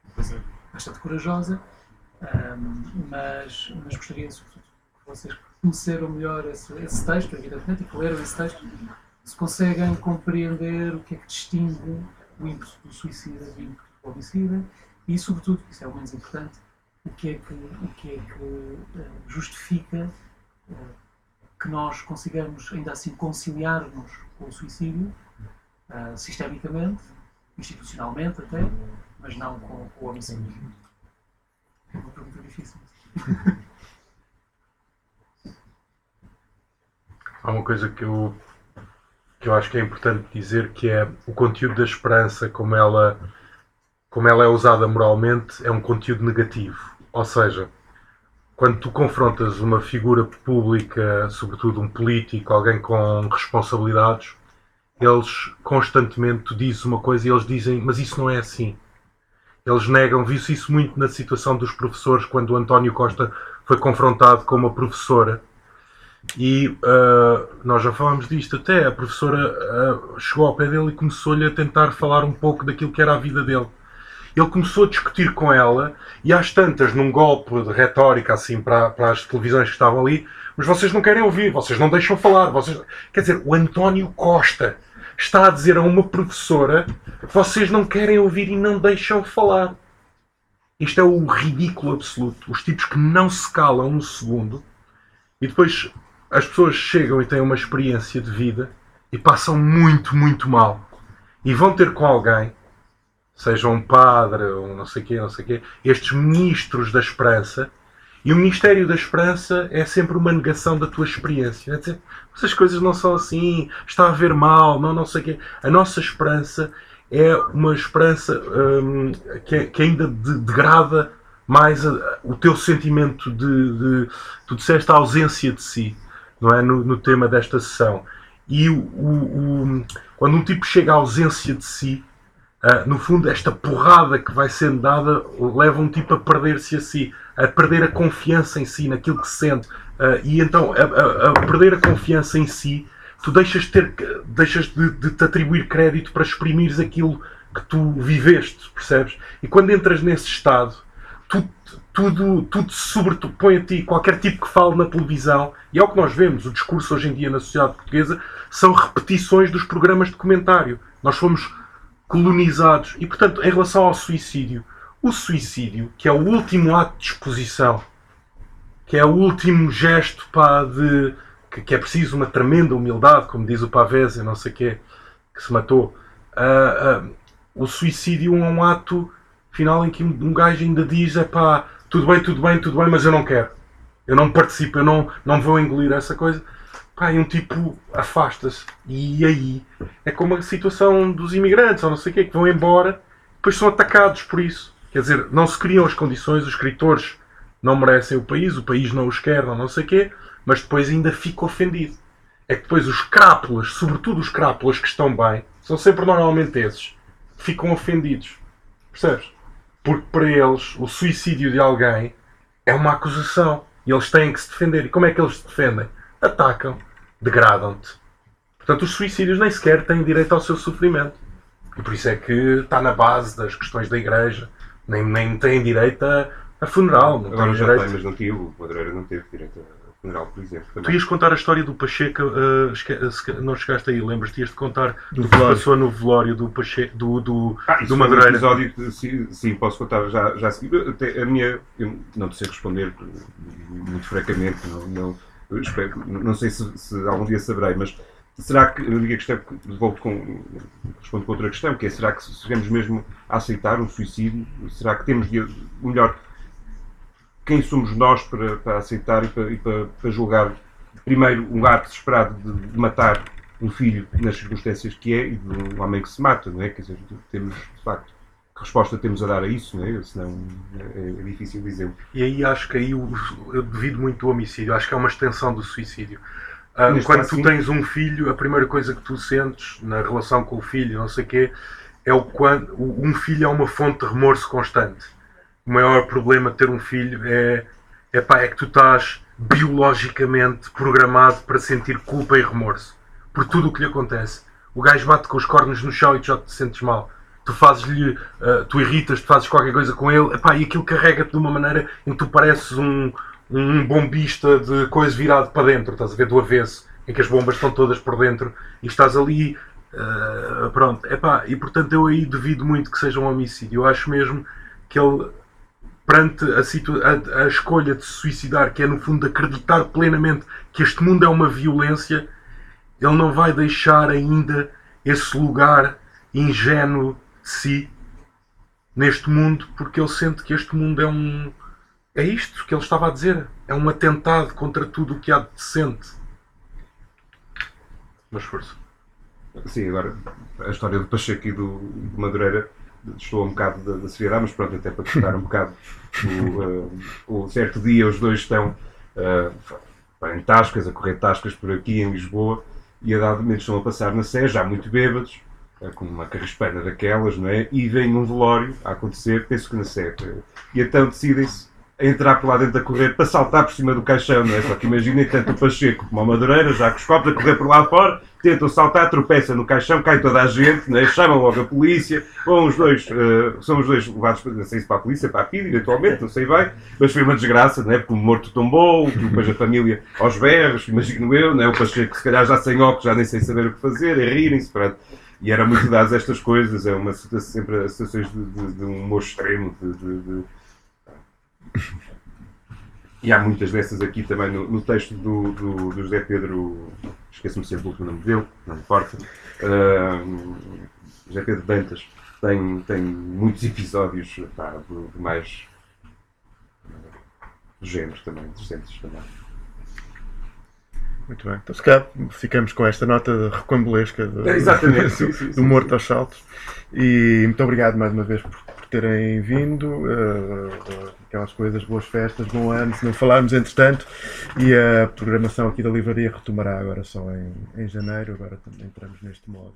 uma coisa bastante corajosa, ahm, mas, mas gostaria, sobretudo, que vocês conheceram melhor esse, esse texto, evidentemente, e que leram esse texto, se conseguem compreender o que é que distingue o ímpeto do suicida do ímpeto do homicida e, sobretudo, isso é o menos importante, o que é que, o que, é que eh, justifica eh, que nós consigamos ainda assim conciliar-nos com o suicídio, eh, sistemicamente, institucionalmente até, mas não com, com o homicídio. É uma pergunta difícil. Há uma coisa que eu, que eu acho que é importante dizer que é o conteúdo da esperança, como ela, como ela é usada moralmente, é um conteúdo negativo. Ou seja, quando tu confrontas uma figura pública, sobretudo um político, alguém com responsabilidades, eles constantemente tu dizes uma coisa e eles dizem, mas isso não é assim. Eles negam, viu-se isso muito na situação dos professores, quando o António Costa foi confrontado com uma professora e uh, nós já falámos disto até. A professora uh, chegou ao pé dele e começou-lhe a tentar falar um pouco daquilo que era a vida dele. Ele começou a discutir com ela e às tantas, num golpe de retórica assim para, para as televisões que estavam ali, mas vocês não querem ouvir, vocês não deixam falar. Vocês... Quer dizer, o António Costa está a dizer a uma professora que vocês não querem ouvir e não deixam falar. Isto é o ridículo absoluto. Os tipos que não se calam um segundo e depois as pessoas chegam e têm uma experiência de vida e passam muito, muito mal. E vão ter com alguém, seja um padre ou não sei quê, não sei quê, estes ministros da esperança. E o Ministério da Esperança é sempre uma negação da tua experiência. É dizer, essas coisas não são assim, está a haver mal, não, não sei o quê. A nossa esperança é uma esperança hum, que, que, ainda degrada mais a, o teu sentimento de, de. Tu disseste a ausência de si não é? No, no tema desta sessão. E o, o, o, quando um tipo chega à ausência de si, uh, no fundo, esta porrada que vai sendo dada leva um tipo a perder-se a si, a perder a confiança em si, naquilo que sente. Uh, e então, a, a, a, perder a confiança em si, tu deixas, ter, deixas de, de te atribuir crédito para exprimires aquilo que tu viveste, percebes? E quando entras nesse estado, tu tudo, tudo se sobrepõe a ti. Qualquer tipo que fale na televisão, e é o que nós vemos, o discurso hoje em dia na sociedade portuguesa, são repetições dos programas de comentário. Nós fomos colonizados. E, portanto, em relação ao suicídio, o suicídio, que é o último ato de exposição, que é o último gesto pá, de. Que, que é preciso uma tremenda humildade, como diz o Pavese, não sei quê, que se matou. Uh, uh, o suicídio é um ato final em que um gajo ainda diz: é pá, tudo bem, tudo bem, tudo bem, mas eu não quero. Eu não participo, eu não, não vou engolir essa coisa. Pá, e um tipo afasta-se. E aí é como a situação dos imigrantes, ou não sei o quê, que vão embora, depois são atacados por isso. Quer dizer, não se criam as condições, os escritores não merecem o país, o país não os quer, não, não sei o quê, mas depois ainda fica ofendido. É que depois os crápulas, sobretudo os crápulas que estão bem, são sempre normalmente esses, ficam ofendidos. Percebes? Porque para eles o suicídio de alguém é uma acusação e eles têm que se defender. E como é que eles se defendem? Atacam, degradam-te. Portanto, os suicídios nem sequer têm direito ao seu sofrimento. E por isso é que está na base das questões da igreja. Nem, nem têm direito a, a funeral. Não Agora já direito... tem, mas não teve. O padroeiro não teve direito a funeral, por exemplo. Também. Tu ias contar a história do Pacheco, uh, esque- uh, não chegaste aí, lembras-te? Ias de contar Do do que velório. passou no velório do Pacheco, do, do, Ah, do foi um Madureira. episódio que, sim, sim, posso contar já, já a seguir. Até a minha, eu não te sei responder muito francamente, não, não, espero- não sei se, se algum dia saberei, mas será que, a questão, volto com, respondo com outra questão, que é, será que chegamos mesmo a aceitar um suicídio? Será que temos de, melhor, quem somos nós para, para aceitar e para, e para, para julgar, primeiro, um ato desesperado de, de matar um filho nas circunstâncias que é e de um homem que se mata, não é? Quer dizer, temos, de facto, que resposta temos a dar a isso, não é? Senão é, é difícil dizer. E aí acho que aí o- eu devido muito o homicídio, acho que é uma extensão do suicídio. Ah, quando tu tens um filho, a primeira coisa que tu sentes na relação com o filho, não sei quê, é o quando um filho é uma fonte de remorso constante. O maior problema de ter um filho é, é, pá, é que tu estás biologicamente programado para sentir culpa e remorso por tudo o que lhe acontece. O gajo bate com os cornos no chão e tu já te sentes mal. Tu fazes-lhe, ah, tu irritas, tu fazes qualquer coisa com ele, epá, e aquilo carrega-te de uma maneira em que tu pareces um, um bombista de coisa virado para dentro, estás a ver, do avesso, em que as bombas estão todas por dentro e estás ali. eh, pronto, epá, e portanto eu aí devido muito que seja um homicídio. Eu acho mesmo que ele, perante a, situa- a- a escolha de se suicidar, que é no fundo acreditar plenamente que este mundo é uma violência, ele não vai deixar ainda esse lugar ingênuo si neste mundo, porque ele sente que este mundo é um. É isto que ele estava a dizer. É um atentado contra tudo o que há de decente. Mas força. Sim, agora a história do Pacheco e do, do Madureira estou um bocado da, da seriedade, mas pronto, até para testar um bocado o, eh, o certo dia os dois estão eh, em tascas, a correr tascas por aqui em Lisboa e a dado momento estão a passar na Sé, já muito bêbados, com uma carraspana daquelas, não é? E vem um velório a acontecer, penso que na eh, E então decidem-se entrar por lá dentro a correr para saltar por cima do caixão, não é? Só que imaginem tanto o Pacheco como a Madureira, já com os copos a correr por lá fora, tentam saltar, tropeçam no caixão, cai toda a gente, não é? chamam logo a polícia, vão os dois, eh, são os dois levados, não sei se para a polícia, para a PID, eventualmente, não sei bem, mas foi uma desgraça, não é? Porque o morto tombou, depois a família aos berros, imagino eu, não é? O Pacheco se calhar já sem óculos, já nem sem saber o que fazer, a rirem-se, pronto. E era muito dadas estas coisas, é uma situação, sempre situações de, de, de um humor extremo, de- e há muitas dessas aqui também no, no texto do, do, do José Pedro, esqueço-me sempre o nome dele, não importa. Uh, José Pedro Dantas tem, tem muitos episódios pá, de, mais géneros também, interessantes também. Muito bem. Então, se calhar, ficamos com esta nota recambolesca do, É, exatamente, sim, sim, do Morto sim. aos Saltos. E muito obrigado mais uma vez por, por terem vindo. eh, aquelas coisas, boas festas, bom ano, se não falarmos entretanto. E a programação aqui da livraria retomará agora só em, em janeiro. Agora entramos neste modo